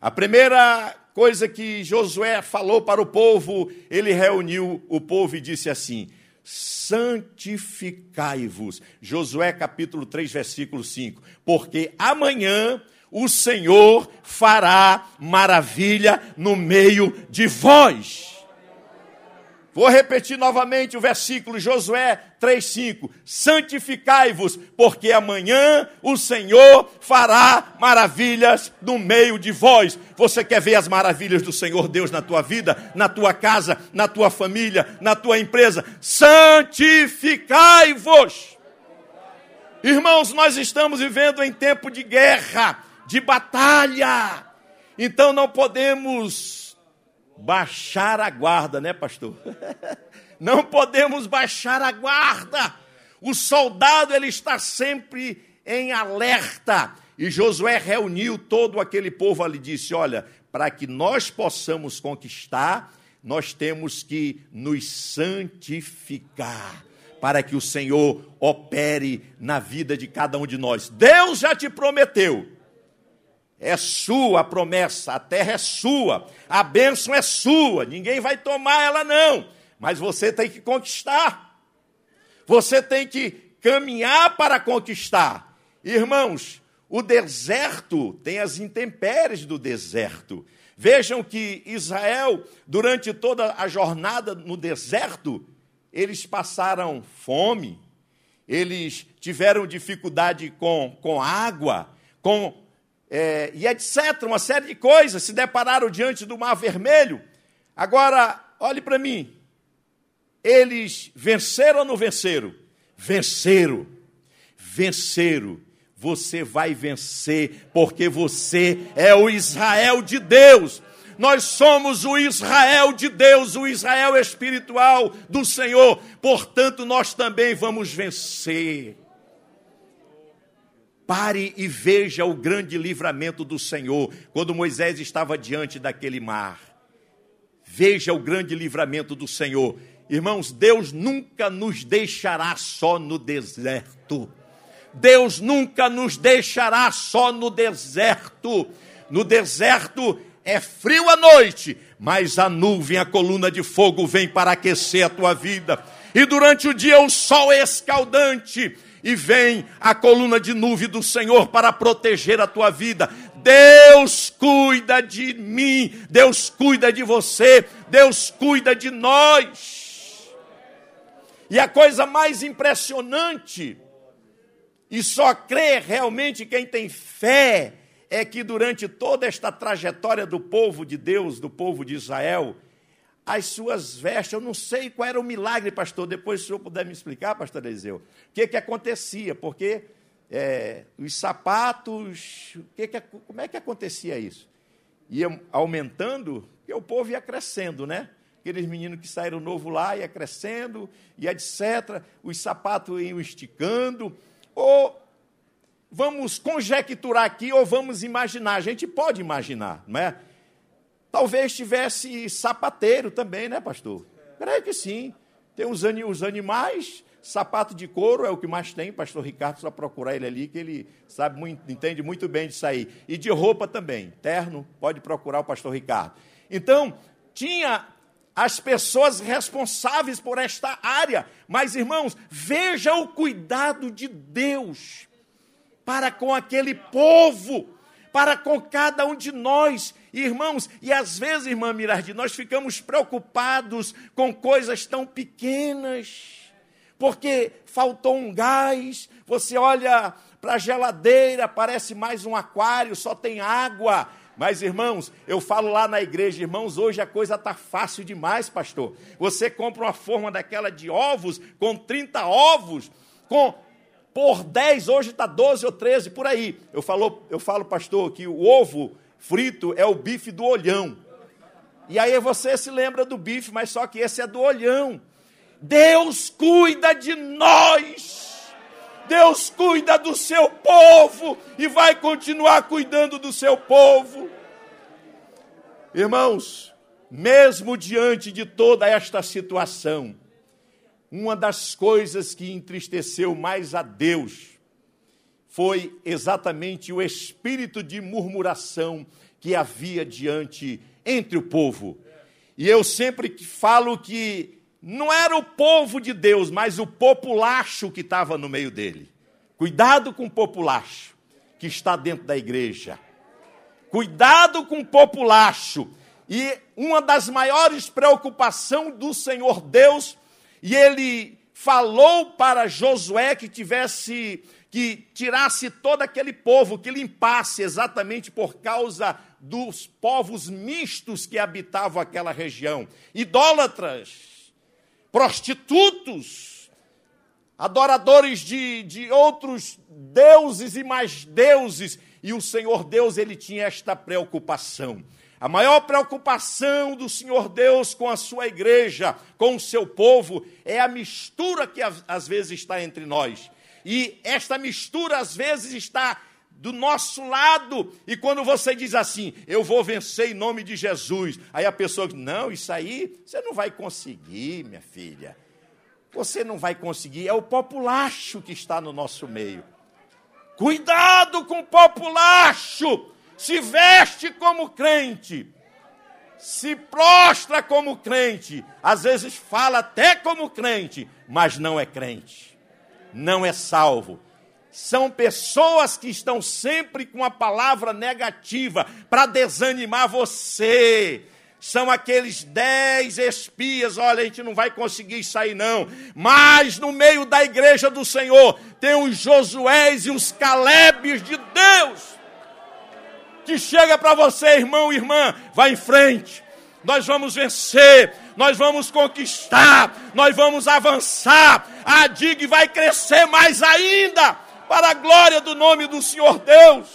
A primeira coisa que Josué falou para o povo, ele reuniu o povo e disse assim: santificai-vos. Josué capítulo 3, versículo 5. Porque amanhã o Senhor fará maravilha no meio de vós. Vou repetir novamente o versículo Josué 3:5. Santificai-vos, porque amanhã o Senhor fará maravilhas no meio de vós. Você quer ver as maravilhas do Senhor Deus na tua vida, na tua casa, na tua família, na tua empresa? Santificai-vos. Irmãos, nós estamos vivendo em tempo de guerra, de batalha. Então não podemos baixar a guarda, né, pastor? [LAUGHS] Não podemos baixar a guarda. O soldado ele está sempre em alerta. E Josué reuniu todo aquele povo ali e disse: Olha, para que nós possamos conquistar, nós temos que nos santificar, para que o Senhor opere na vida de cada um de nós. Deus já te prometeu é sua a promessa, a terra é sua, a bênção é sua, ninguém vai tomar ela não, mas você tem que conquistar, você tem que caminhar para conquistar. Irmãos, o deserto tem as intempéries do deserto. Vejam que Israel, durante toda a jornada no deserto, eles passaram fome, eles tiveram dificuldade com, com água, com é, e etc., uma série de coisas, se depararam diante do mar vermelho. Agora, olhe para mim, eles venceram ou não venceram? Venceram, venceram. Você vai vencer, porque você é o Israel de Deus. Nós somos o Israel de Deus, o Israel espiritual do Senhor, portanto, nós também vamos vencer. Pare e veja o grande livramento do Senhor quando Moisés estava diante daquele mar. Veja o grande livramento do Senhor. Irmãos, Deus nunca nos deixará só no deserto. Deus nunca nos deixará só no deserto. No deserto é frio à noite, mas a nuvem, a coluna de fogo vem para aquecer a tua vida. E durante o dia o sol é escaldante e vem a coluna de nuvem do Senhor para proteger a tua vida. Deus cuida de mim, Deus cuida de você, Deus cuida de nós. E a coisa mais impressionante, e só crê realmente quem tem fé, é que durante toda esta trajetória do povo de Deus, do povo de Israel, as suas vestes. Eu não sei qual era o milagre, pastor. Depois, se o senhor puder me explicar, pastor Eliseu, o que, que acontecia, porque é, os sapatos, que que, como é que acontecia isso? Ia aumentando, e o povo ia crescendo, né? Aqueles meninos que saíram novo lá, ia crescendo, e etc. Os sapatos iam esticando. Ou vamos conjecturar aqui, ou vamos imaginar. A gente pode imaginar, não é? Talvez tivesse sapateiro também, né, pastor? Creio que sim. Tem os, os animais, sapato de couro é o que mais tem, pastor Ricardo, só procurar ele ali, que ele sabe muito, entende muito bem disso aí. E de roupa também, terno, pode procurar o pastor Ricardo. Então, tinha as pessoas responsáveis por esta área, mas irmãos, veja o cuidado de Deus para com aquele povo, para com cada um de nós Irmãos, e às vezes, irmã Mirardi, nós ficamos preocupados com coisas tão pequenas, porque faltou um gás, você olha a geladeira, parece mais um aquário, só tem água. Mas, irmãos, eu falo lá na igreja, irmãos, hoje a coisa está fácil demais, pastor. Você compra uma forma daquela de ovos, com 30 ovos, com por 10, hoje está 12 ou 13, por aí. Eu falo, eu falo, pastor, que o ovo frito é o bife do olhão. E aí você se lembra do bife, mas só que esse é do olhão. Deus cuida de nós. Deus cuida do seu povo e vai continuar cuidando do seu povo. Irmãos, mesmo diante de toda esta situação, uma das coisas que entristeceu mais a Deus foi exatamente o espírito de murmuração que havia diante entre o povo. E eu sempre falo que não era o povo de Deus, mas o populacho que estava no meio dele. Cuidado com o populacho que está dentro da igreja. Cuidado com o populacho. E uma das maiores preocupações do Senhor Deus e ele falou para Josué que tivesse que tirasse todo aquele povo, que limpasse exatamente por causa dos povos mistos que habitavam aquela região, idólatras, prostitutos, adoradores de, de outros deuses e mais deuses, e o Senhor Deus ele tinha esta preocupação. A maior preocupação do Senhor Deus com a sua igreja, com o seu povo, é a mistura que às vezes está entre nós. E esta mistura às vezes está do nosso lado. E quando você diz assim, eu vou vencer em nome de Jesus, aí a pessoa diz: não, isso aí você não vai conseguir, minha filha. Você não vai conseguir. É o populacho que está no nosso meio. Cuidado com o populacho se veste como crente, se prostra como crente, às vezes fala até como crente, mas não é crente, não é salvo. São pessoas que estão sempre com a palavra negativa para desanimar você. São aqueles dez espias, olha, a gente não vai conseguir sair, não. Mas no meio da igreja do Senhor tem os Josués e os Calebes de Deus que chega para você, irmão e irmã, vai em frente. Nós vamos vencer, nós vamos conquistar, nós vamos avançar. A DIG vai crescer mais ainda, para a glória do nome do Senhor Deus.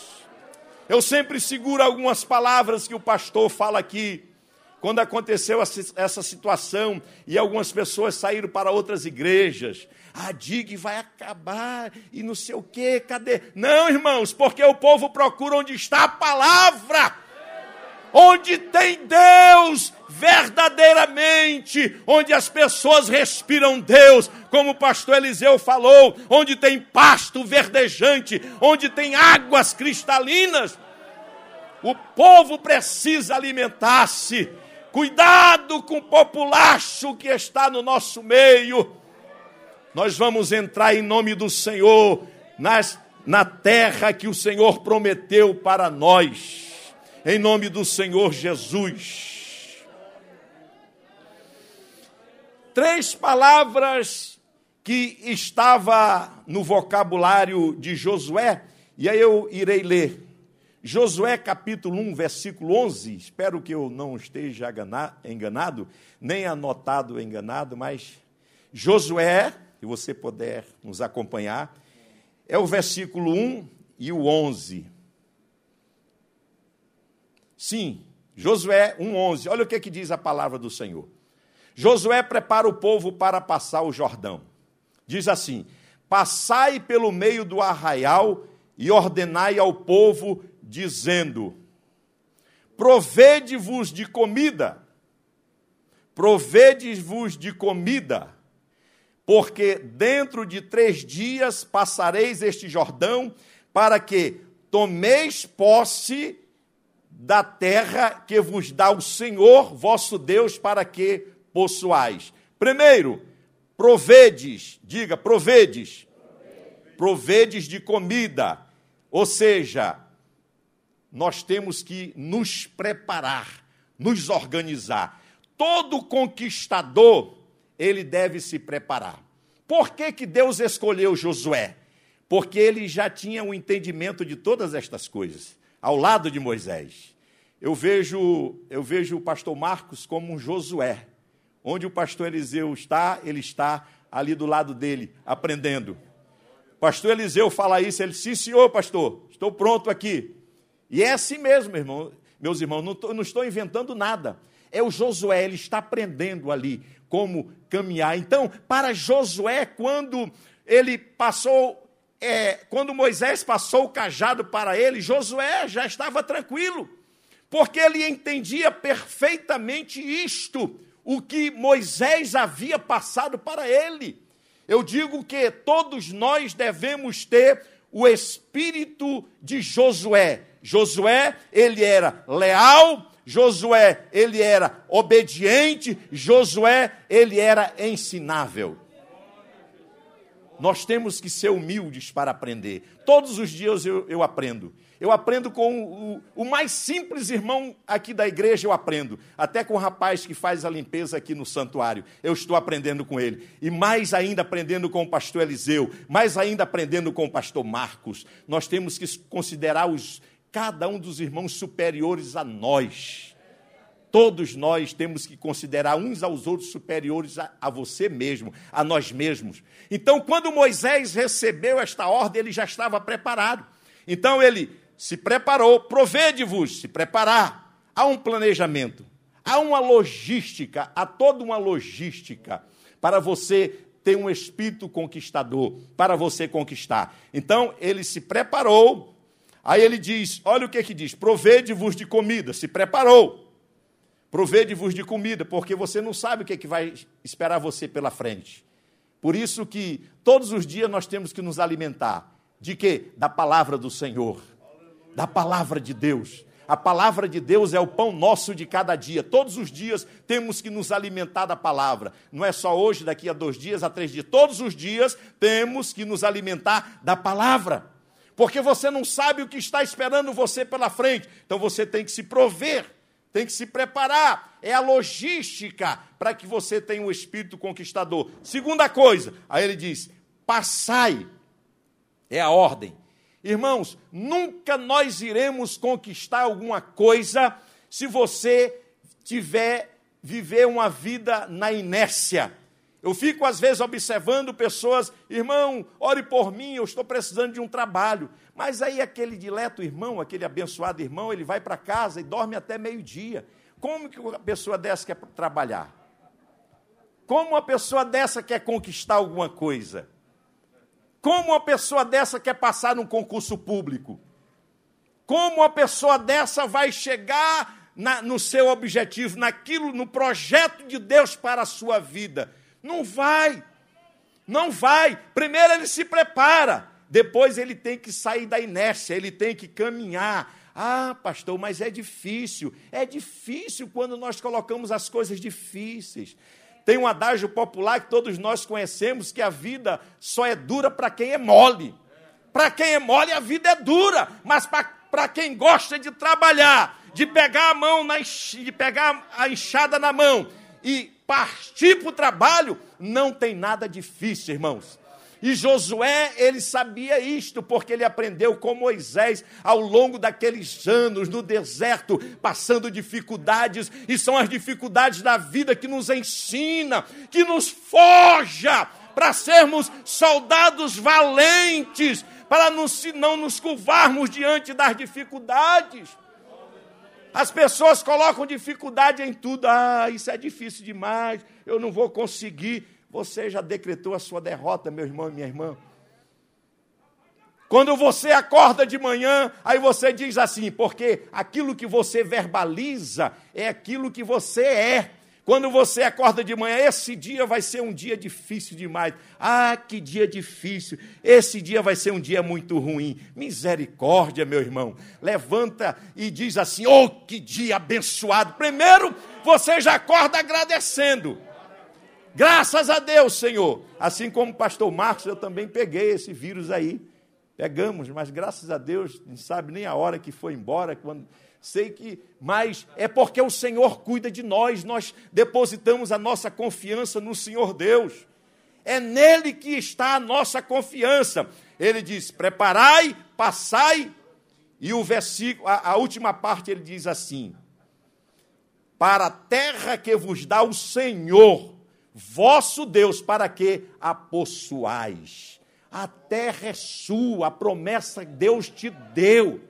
Eu sempre seguro algumas palavras que o pastor fala aqui. Quando aconteceu essa situação e algumas pessoas saíram para outras igrejas, a DIG vai acabar e não sei o quê, cadê? Não, irmãos, porque o povo procura onde está a palavra, onde tem Deus verdadeiramente, onde as pessoas respiram Deus, como o pastor Eliseu falou, onde tem pasto verdejante, onde tem águas cristalinas. O povo precisa alimentar-se. Cuidado com o populacho que está no nosso meio nós vamos entrar em nome do Senhor nas, na terra que o Senhor prometeu para nós, em nome do Senhor Jesus. Três palavras que estava no vocabulário de Josué, e aí eu irei ler. Josué capítulo 1, versículo 11. Espero que eu não esteja enganado, nem anotado enganado, mas Josué e você puder nos acompanhar, é o versículo 1 e o 11. Sim, Josué 1:11. Olha o que, que diz a palavra do Senhor. Josué prepara o povo para passar o Jordão. Diz assim: Passai pelo meio do arraial e ordenai ao povo, dizendo: Provede-vos de comida, provede-vos de comida porque dentro de três dias passareis este Jordão, para que tomeis posse da terra que vos dá o Senhor vosso Deus, para que possuais. Primeiro, provedes, diga, provedes, provedes de comida, ou seja, nós temos que nos preparar, nos organizar. Todo conquistador ele deve se preparar. Por que, que Deus escolheu Josué? porque ele já tinha um entendimento de todas estas coisas, ao lado de Moisés. Eu vejo, eu vejo o pastor Marcos como um Josué. Onde o pastor Eliseu está, ele está ali do lado dele, aprendendo. Pastor Eliseu fala isso, ele sim, senhor, pastor, estou pronto aqui. E é assim mesmo, irmão, meus irmãos, não, tô, não estou inventando nada. É o Josué, ele está aprendendo ali como caminhar. Então, para Josué, quando ele passou, é, quando Moisés passou o cajado para ele, Josué já estava tranquilo, porque ele entendia perfeitamente isto, o que Moisés havia passado para ele. Eu digo que todos nós devemos ter o espírito de Josué. Josué, ele era leal, Josué, ele era obediente, Josué, ele era ensinável. Nós temos que ser humildes para aprender. Todos os dias eu, eu aprendo. Eu aprendo com o, o, mais simples irmão aqui da igreja, eu aprendo. Até com o rapaz que faz a limpeza aqui no santuário. Eu estou aprendendo com ele. E mais ainda aprendendo com o pastor Eliseu. Mais ainda aprendendo com o pastor Marcos. Nós temos que considerar os, cada um dos irmãos superiores a nós. Todos nós temos que considerar uns aos outros superiores a, a, você mesmo, a nós mesmos. Então, quando Moisés recebeu esta ordem, ele já estava preparado. Então, ele se preparou, provede-vos, se preparar. Há um planejamento, há uma logística, há toda uma logística para você ter um espírito conquistador, para você conquistar. Então, ele se preparou. Aí ele diz: olha o que que diz: provede-vos de comida, se preparou. Provede-vos de comida, porque você não sabe o que, é que vai esperar você pela frente. Por isso que todos os dias nós temos que nos alimentar. De quê? Da palavra do Senhor. Da palavra de Deus. A palavra de Deus é o pão nosso de cada dia. Todos os dias temos que nos alimentar da palavra. Não é só hoje, daqui a dois dias, a três dias. Todos os dias temos que nos alimentar da palavra. Porque você não sabe o que está esperando você pela frente. Então você tem que se prover tem que se preparar. É a logística para que você tenha um espírito conquistador. Segunda coisa, aí ele diz: passai. É a ordem. Irmãos, nunca nós iremos conquistar alguma coisa se você tiver viver uma vida na inércia. Eu fico às vezes observando pessoas, irmão, ore por mim, eu estou precisando de um trabalho. Mas aí aquele dileto irmão, aquele abençoado irmão, ele vai para casa e dorme até meio-dia. Como que uma pessoa dessa quer trabalhar? Como uma pessoa dessa quer conquistar alguma coisa? Como uma pessoa dessa quer passar num concurso público? Como uma pessoa dessa vai chegar na, no seu objetivo, naquilo, no projeto de Deus para a sua vida? Não vai. Não vai. Primeiro ele se prepara. Depois ele tem que sair da inércia, ele tem que caminhar. Ah, pastor, mas é difícil. É difícil quando nós colocamos as coisas difíceis. Tem um adágio popular que todos nós conhecemos que a vida só é dura para quem é mole. Para quem é mole, a vida é dura, mas para quem gosta de trabalhar, de pegar a mão na, de pegar a enxada na mão e partir para o trabalho, não tem nada difícil, irmãos. E Josué, ele sabia isto, porque ele aprendeu com Moisés ao longo daqueles anos no deserto, passando dificuldades, e são as dificuldades da vida que nos ensina, que nos forja para sermos soldados valentes, para não nos curvarmos diante das dificuldades. As pessoas colocam dificuldade em tudo. Ah, isso é difícil demais, eu não vou conseguir você já decretou a sua derrota, meu irmão e minha irmã. Quando você acorda de manhã, aí você diz assim, porque aquilo que você verbaliza é aquilo que você é. Quando você acorda de manhã, esse dia vai ser um dia difícil demais. Ah, que dia difícil. Esse dia vai ser um dia muito ruim. Misericórdia, meu irmão. Levanta e diz assim: Oh, que dia abençoado. Primeiro, você já acorda agradecendo. Graças a Deus, Senhor. Assim como o pastor Marcos, eu também peguei esse vírus aí. Pegamos, mas graças a Deus, não sabe nem a hora que foi embora, quando sei que, mas é porque o Senhor cuida de nós, nós depositamos a nossa confiança no Senhor Deus. é nele que está a nossa confiança. Ele diz: preparai, passai, e o versículo, a, a última parte ele diz assim: para a terra que vos dá o Senhor, vosso Deus, para que a possuais. A terra é sua, a promessa Deus te deu.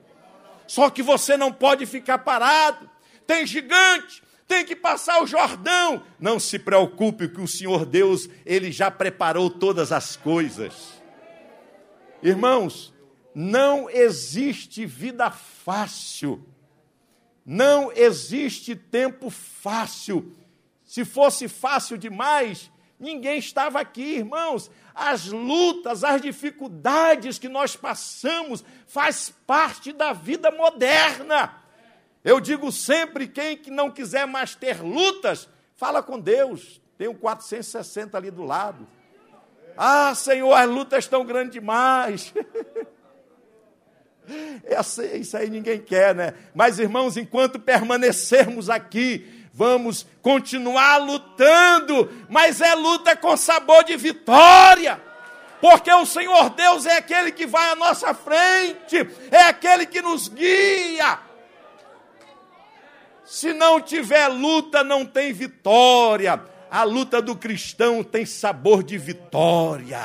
Só que você não pode ficar parado. Tem gigante, tem que passar o Jordão. Não se preocupe que o Senhor Deus, ele já preparou todas as coisas. Irmãos, não existe vida fácil. Não existe tempo fácil. Se fosse fácil demais, ninguém estava aqui, irmãos. As lutas, as dificuldades que nós passamos faz parte da vida moderna. Eu digo sempre, quem que não quiser mais ter lutas, fala com Deus. Tem um 460 ali do lado. Ah, Senhor, as lutas estão grandes demais. [LAUGHS] Essa, isso aí ninguém quer, né? Mas, irmãos, enquanto permanecermos aqui, vamos continuar lutando, mas é luta com sabor de vitória. Porque o Senhor Deus é aquele que vai à nossa frente, é aquele que nos guia. Se não tiver luta, não tem vitória. A luta do cristão tem sabor de vitória.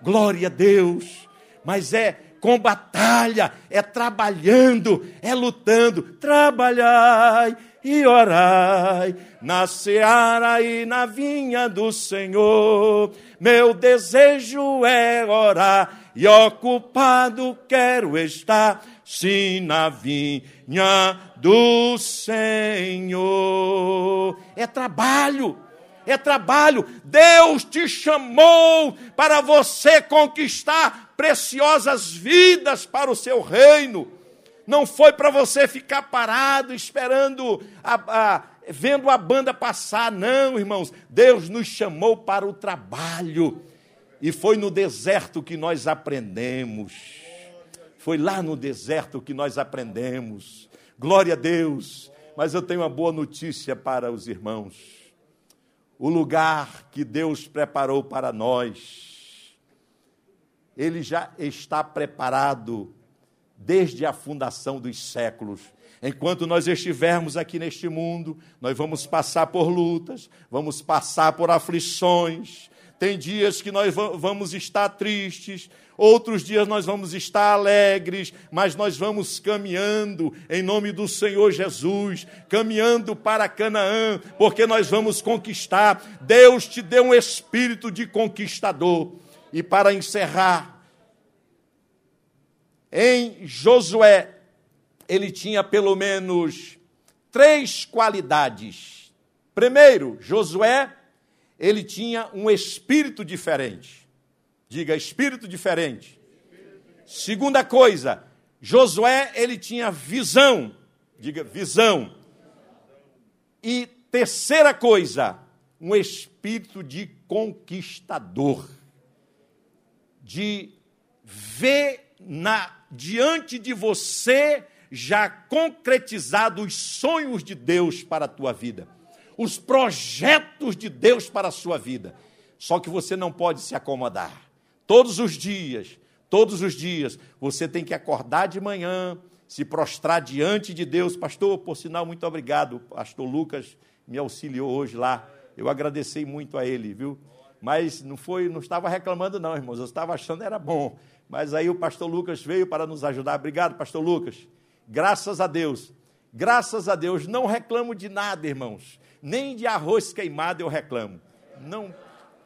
Glória a Deus. Mas é com batalha, é trabalhando, é lutando. Trabalhai e orai na seara e na vinha do Senhor. Meu desejo é orar e ocupado quero estar, sim, na vinha do Senhor. É trabalho é trabalho. Deus te chamou para você conquistar preciosas vidas para o seu reino. Não foi para você ficar parado esperando, a, a, vendo a banda passar, não, irmãos. Deus nos chamou para o trabalho. E foi no deserto que nós aprendemos. Foi lá no deserto que nós aprendemos. Glória a Deus. Mas eu tenho uma boa notícia para os irmãos o lugar que Deus preparou para nós, ele já está preparado desde a fundação dos séculos. Enquanto nós estivermos aqui neste mundo, nós vamos passar por lutas, vamos passar por aflições. Tem dias que nós vamos estar tristes, Outros dias nós vamos estar alegres, mas nós vamos caminhando em nome do Senhor Jesus, caminhando para Canaã, porque nós vamos conquistar. Deus te deu um espírito de conquistador. E para encerrar, em Josué, ele tinha pelo menos três qualidades. Primeiro, Josué, ele tinha um espírito diferente. Diga espírito diferente. Segunda coisa, Josué, ele tinha visão. Diga visão. E terceira coisa, um espírito de conquistador. De ver na diante de você já concretizado os sonhos de Deus para a tua vida, os projetos de Deus para a sua vida. Só que você não pode se acomodar. Todos os dias, todos os dias, você tem que acordar de manhã, se prostrar diante de Deus. Pastor, por sinal, muito obrigado. Pastor Lucas me auxiliou hoje lá. Eu agradeci muito a ele, viu? Mas não foi, não estava reclamando não, irmãos. Eu estava achando era bom. Mas aí o pastor Lucas veio para nos ajudar. Obrigado, pastor Lucas. Graças a Deus. Graças a Deus, não reclamo de nada, irmãos. Nem de arroz queimado eu reclamo. Não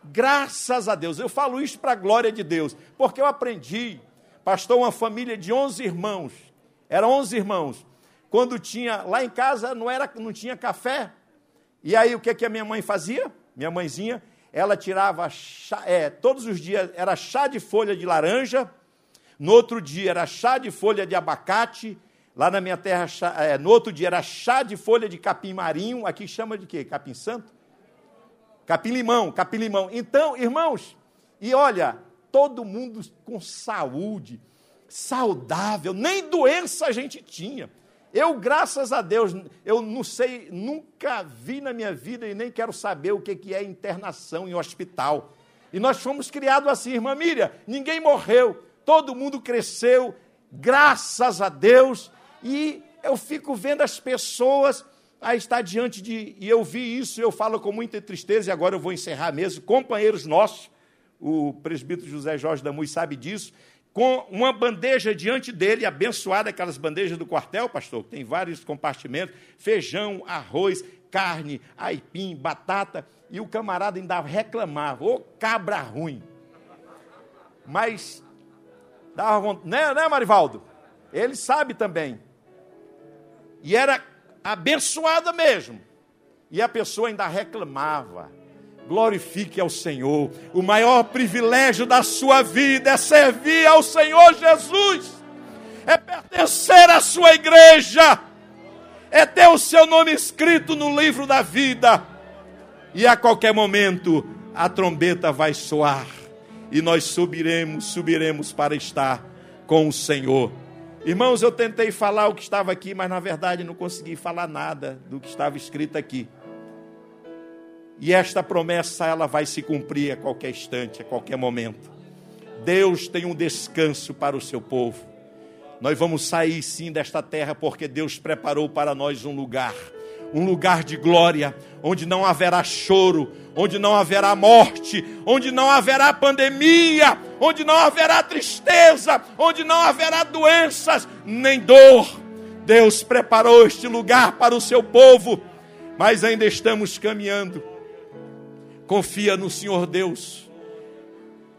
Graças a Deus. Eu falo isso para a glória de Deus, porque eu aprendi. Pastor, uma família de 11 irmãos. Eram 11 irmãos. Quando tinha, lá em casa não, era, não tinha café. E aí o que, que a minha mãe fazia? Minha mãezinha, ela tirava chá, é, todos os dias era chá de folha de laranja, no outro dia era chá de folha de abacate, lá na minha terra, chá, é, no outro dia era chá de folha de capim marinho, aqui chama de quê? Capim santo? Capim-limão, capim-limão. Então, irmãos, e olha, todo mundo com saúde, saudável, nem doença a gente tinha. Eu, graças a Deus, eu não sei, nunca vi na minha vida e nem quero saber o que é internação em hospital. E nós fomos criados assim, irmã Miriam, ninguém morreu, todo mundo cresceu, graças a Deus, e eu fico vendo as pessoas a estar diante de. E eu vi isso, eu falo com muita tristeza, e agora eu vou encerrar mesmo. Companheiros nossos, o presbítero José Jorge Damus sabe disso, com uma bandeja diante dele, abençoada, aquelas bandejas do quartel, pastor, que tem vários compartimentos: feijão, arroz, carne, aipim, batata, e o camarada ainda reclamava, ô cabra ruim. Mas, dava vontade, né, né, Marivaldo? Ele sabe também. E era abençoada mesmo. E a pessoa ainda reclamava. Glorifique ao Senhor. O maior privilégio da sua vida é servir ao Senhor Jesus, é pertencer à sua igreja, é ter o seu nome escrito no livro da vida. E a qualquer momento a trombeta vai soar e nós subiremos, subiremos para estar com o Senhor. Irmãos, eu tentei falar o que estava aqui, mas na verdade não consegui falar nada do que estava escrito aqui. E esta promessa ela vai se cumprir a qualquer instante, a qualquer momento. Deus tem um descanso para o seu povo. Nós vamos sair sim desta terra porque Deus preparou para nós um lugar um lugar de glória, onde não haverá choro, onde não haverá morte, onde não haverá pandemia, onde não haverá tristeza, onde não haverá doenças, nem dor. Deus preparou este lugar para o seu povo, mas ainda estamos caminhando. Confia no Senhor Deus.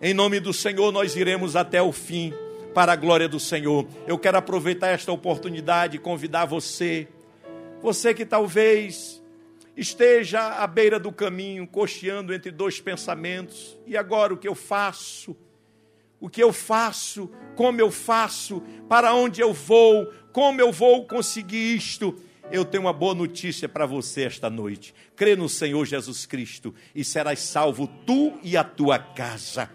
Em nome do Senhor, nós iremos até o fim, para a glória do Senhor. Eu quero aproveitar esta oportunidade e convidar você você que talvez esteja à beira do caminho, cocheando entre dois pensamentos. E agora o que eu faço? O que eu faço? Como eu faço? Para onde eu vou? Como eu vou conseguir isto? Eu tenho uma boa notícia para você esta noite. Crê no Senhor Jesus Cristo e serás salvo tu e a tua casa.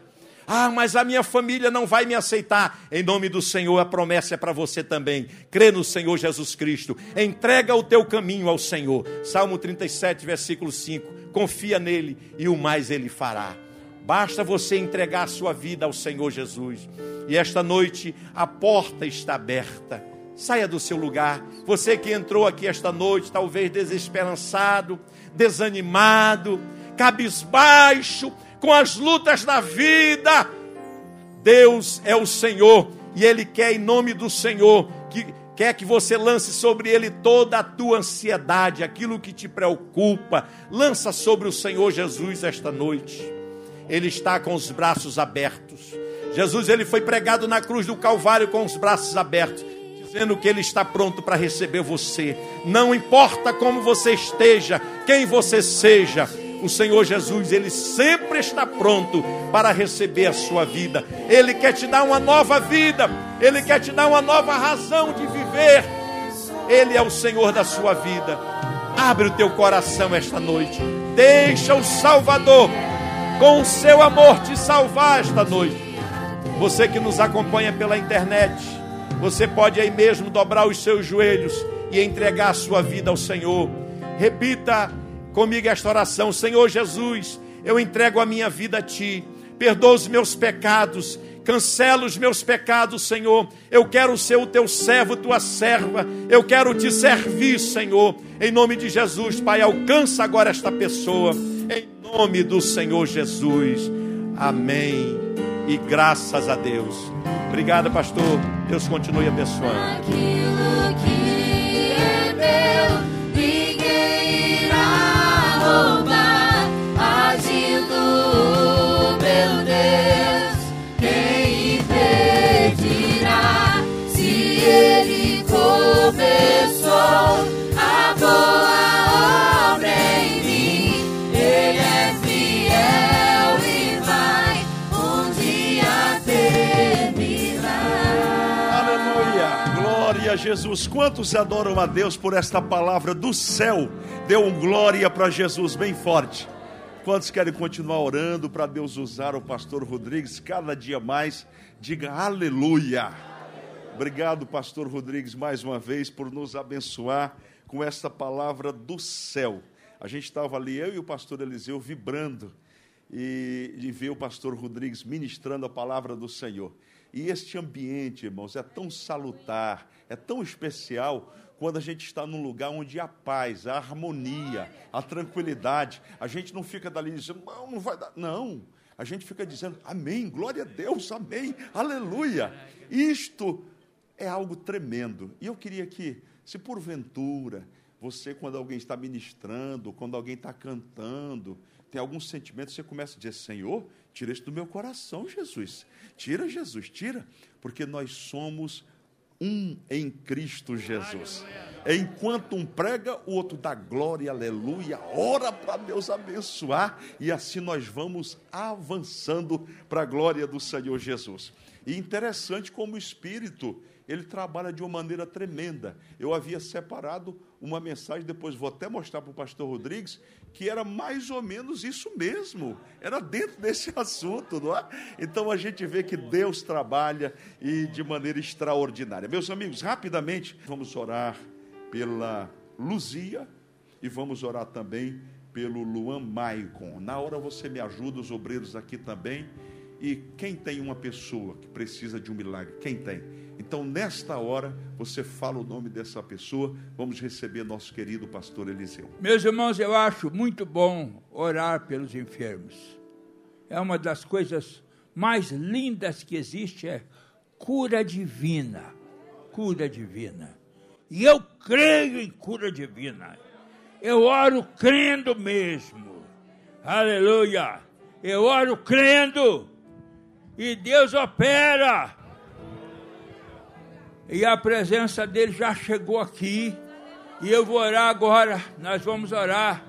Ah, mas a minha família não vai me aceitar. Em nome do Senhor, a promessa é para você também. Crê no Senhor Jesus Cristo. Entrega o teu caminho ao Senhor. Salmo 37, versículo 5. Confia nele e o mais ele fará. Basta você entregar a sua vida ao Senhor Jesus. E esta noite a porta está aberta. Saia do seu lugar. Você que entrou aqui esta noite, talvez desesperançado, desanimado, cabisbaixo, com as lutas da vida. Deus é o Senhor e Ele quer, em nome do Senhor, que quer que você lance sobre Ele toda a tua ansiedade, aquilo que te preocupa. Lança sobre o Senhor Jesus esta noite. Ele está com os braços abertos. Jesus ele foi pregado na cruz do Calvário com os braços abertos, dizendo que ele está pronto para receber você. Não importa como você esteja, quem você seja, o Senhor Jesus, Ele sempre está pronto para receber a sua vida. Ele quer te dar uma nova vida, Ele quer te dar uma nova razão de viver. Ele é o Senhor da sua vida. Abre o teu coração esta noite. Deixa o Salvador, com o seu amor, te salvar esta noite. Você que nos acompanha pela internet, você pode aí mesmo dobrar os seus joelhos e entregar a sua vida ao Senhor. Repita comigo esta oração: Senhor Jesus, eu entrego a minha vida a Ti, perdoa os meus pecados, cancela os meus pecados, Senhor. Eu quero ser o Teu servo, Tua serva, eu quero Te servir, Senhor. Em nome de Jesus, Pai, alcança agora esta pessoa, em nome do Senhor Jesus. Amém. E graças a Deus. Obrigado, pastor. Deus continue abençoando. Jesus. Quantos adoram a Deus por esta palavra do céu? Dê um glória para Jesus bem forte. Quantos querem continuar orando para Deus usar o pastor Rodrigues cada dia mais? Diga aleluia. Obrigado, pastor Rodrigues, mais uma vez por nos abençoar com esta palavra do céu. A gente estava ali, eu e o pastor Eliseu, vibrando e, e ver o pastor Rodrigues ministrando a palavra do Senhor. E este ambiente, irmãos, é tão salutar, é tão especial quando a gente está num lugar onde há paz, a harmonia, a tranquilidade. A gente não fica dali dizendo, não, não vai dar. Não. A gente fica dizendo, amém, glória a Deus, amém, aleluia. Isto é algo tremendo. E eu queria que, se porventura, você, quando alguém está ministrando, quando alguém está cantando, tem algum sentimento, você começa a dizer: Senhor, tira isso do meu coração, Jesus. Tira, Jesus, tira, porque nós somos um em Cristo Jesus. Enquanto um prega, o outro dá glória, aleluia, ora para Deus abençoar, e assim nós vamos avançando para a glória do Senhor Jesus. E interessante como o Espírito ele trabalha de uma maneira tremenda. Eu havia separado uma mensagem, depois vou até mostrar para o pastor Rodrigues, que era mais ou menos isso mesmo, era dentro desse [LAUGHS] assunto, não é? Então a gente vê que Deus trabalha e de maneira extraordinária. Meus amigos, rapidamente vamos orar pela Luzia e vamos orar também pelo Luan Maicon. Na hora você me ajuda, os obreiros aqui também. E quem tem uma pessoa que precisa de um milagre? Quem tem? Então, nesta hora, você fala o nome dessa pessoa. Vamos receber nosso querido pastor Eliseu. Meus irmãos, eu acho muito bom orar pelos enfermos. É uma das coisas mais lindas que existe é cura divina. Cura divina. E eu creio em cura divina. Eu oro crendo mesmo. Aleluia. Eu oro crendo. E Deus opera e a presença dele já chegou aqui. E eu vou orar agora, nós vamos orar.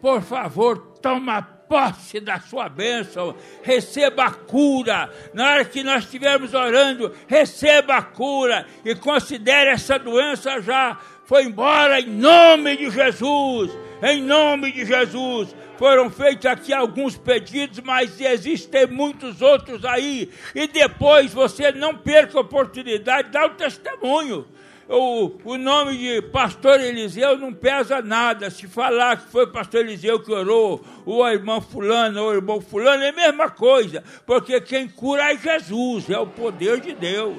Por favor, toma posse da sua bênção, receba a cura. Na hora que nós estivermos orando, receba a cura e considere essa doença já foi embora em nome de Jesus. Em nome de Jesus. Foram feitos aqui alguns pedidos, mas existem muitos outros aí. E depois você não perca a oportunidade de dar o testemunho. O, o nome de pastor Eliseu não pesa nada. Se falar que foi pastor Eliseu que orou, ou a irmã fulano, ou o irmão fulano, é a mesma coisa. Porque quem cura é Jesus, é o poder de Deus.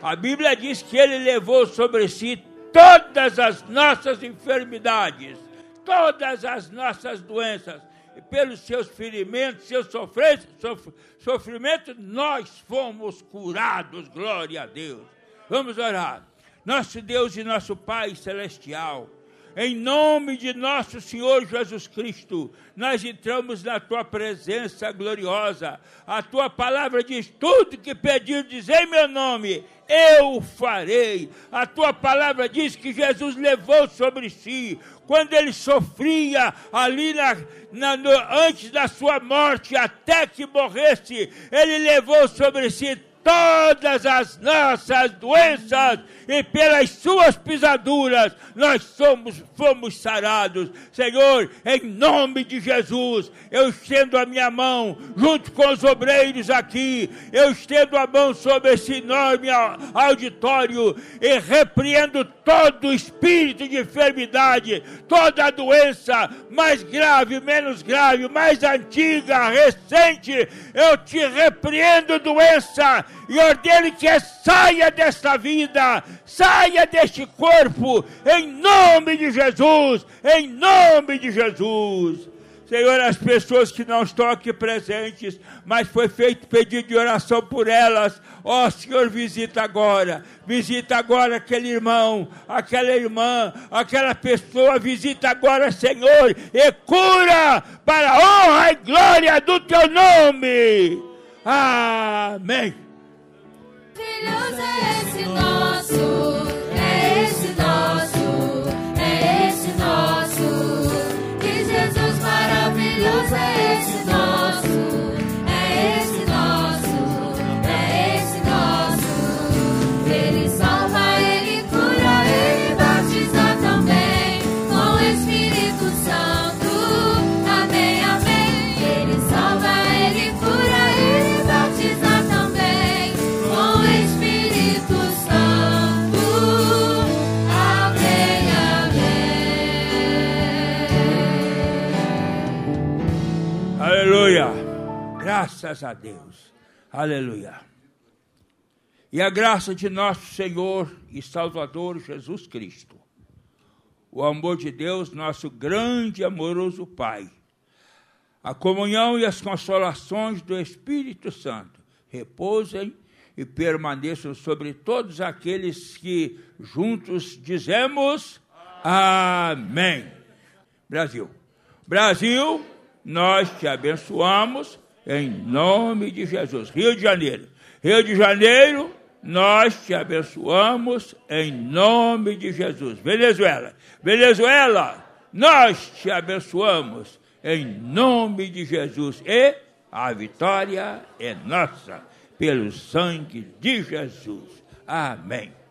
A Bíblia diz que ele levou sobre si todas as nossas enfermidades todas as nossas doenças. E pelos seus ferimentos, seus sofrimentos, nós fomos curados. Glória a Deus. Vamos orar. Nosso Deus e nosso Pai celestial em nome de nosso Senhor Jesus Cristo, nós entramos na tua presença gloriosa. A tua palavra diz: tudo que pedirdes em meu nome, eu farei. A tua palavra diz que Jesus levou sobre si, quando ele sofria ali na, na, no, antes da sua morte, até que morresse, ele levou sobre si todas as nossas doenças e pelas suas pisaduras nós somos fomos sarados. Senhor, em nome de Jesus, eu estendo a minha mão junto com os obreiros aqui, eu estendo a mão sobre esse enorme auditório e repreendo todo espírito de enfermidade, toda doença, mais grave, menos grave, mais antiga, recente, eu te repreendo doença e ordene que saia desta vida, saia deste corpo, em nome de Jesus, em nome de Jesus. Senhor, as pessoas que não estão aqui presentes, mas foi feito pedido de oração por elas, ó oh, Senhor, visita agora, visita agora aquele irmão, aquela irmã, aquela pessoa, visita agora, Senhor, e cura para a honra e glória do teu nome. Amém. Filhos é esse nosso, é esse nosso, Graças a Deus. Aleluia. E a graça de nosso Senhor e Salvador Jesus Cristo, o amor de Deus, nosso grande e amoroso Pai, a comunhão e as consolações do Espírito Santo repousem e permaneçam sobre todos aqueles que juntos dizemos Amém. Brasil. Brasil, nós te abençoamos em nome de Jesus. Rio de Janeiro. Rio de Janeiro, nós te abençoamos em nome de Jesus. Venezuela. Venezuela, nós te abençoamos em nome de Jesus. E a vitória é nossa pelo sangue de Jesus. Amém.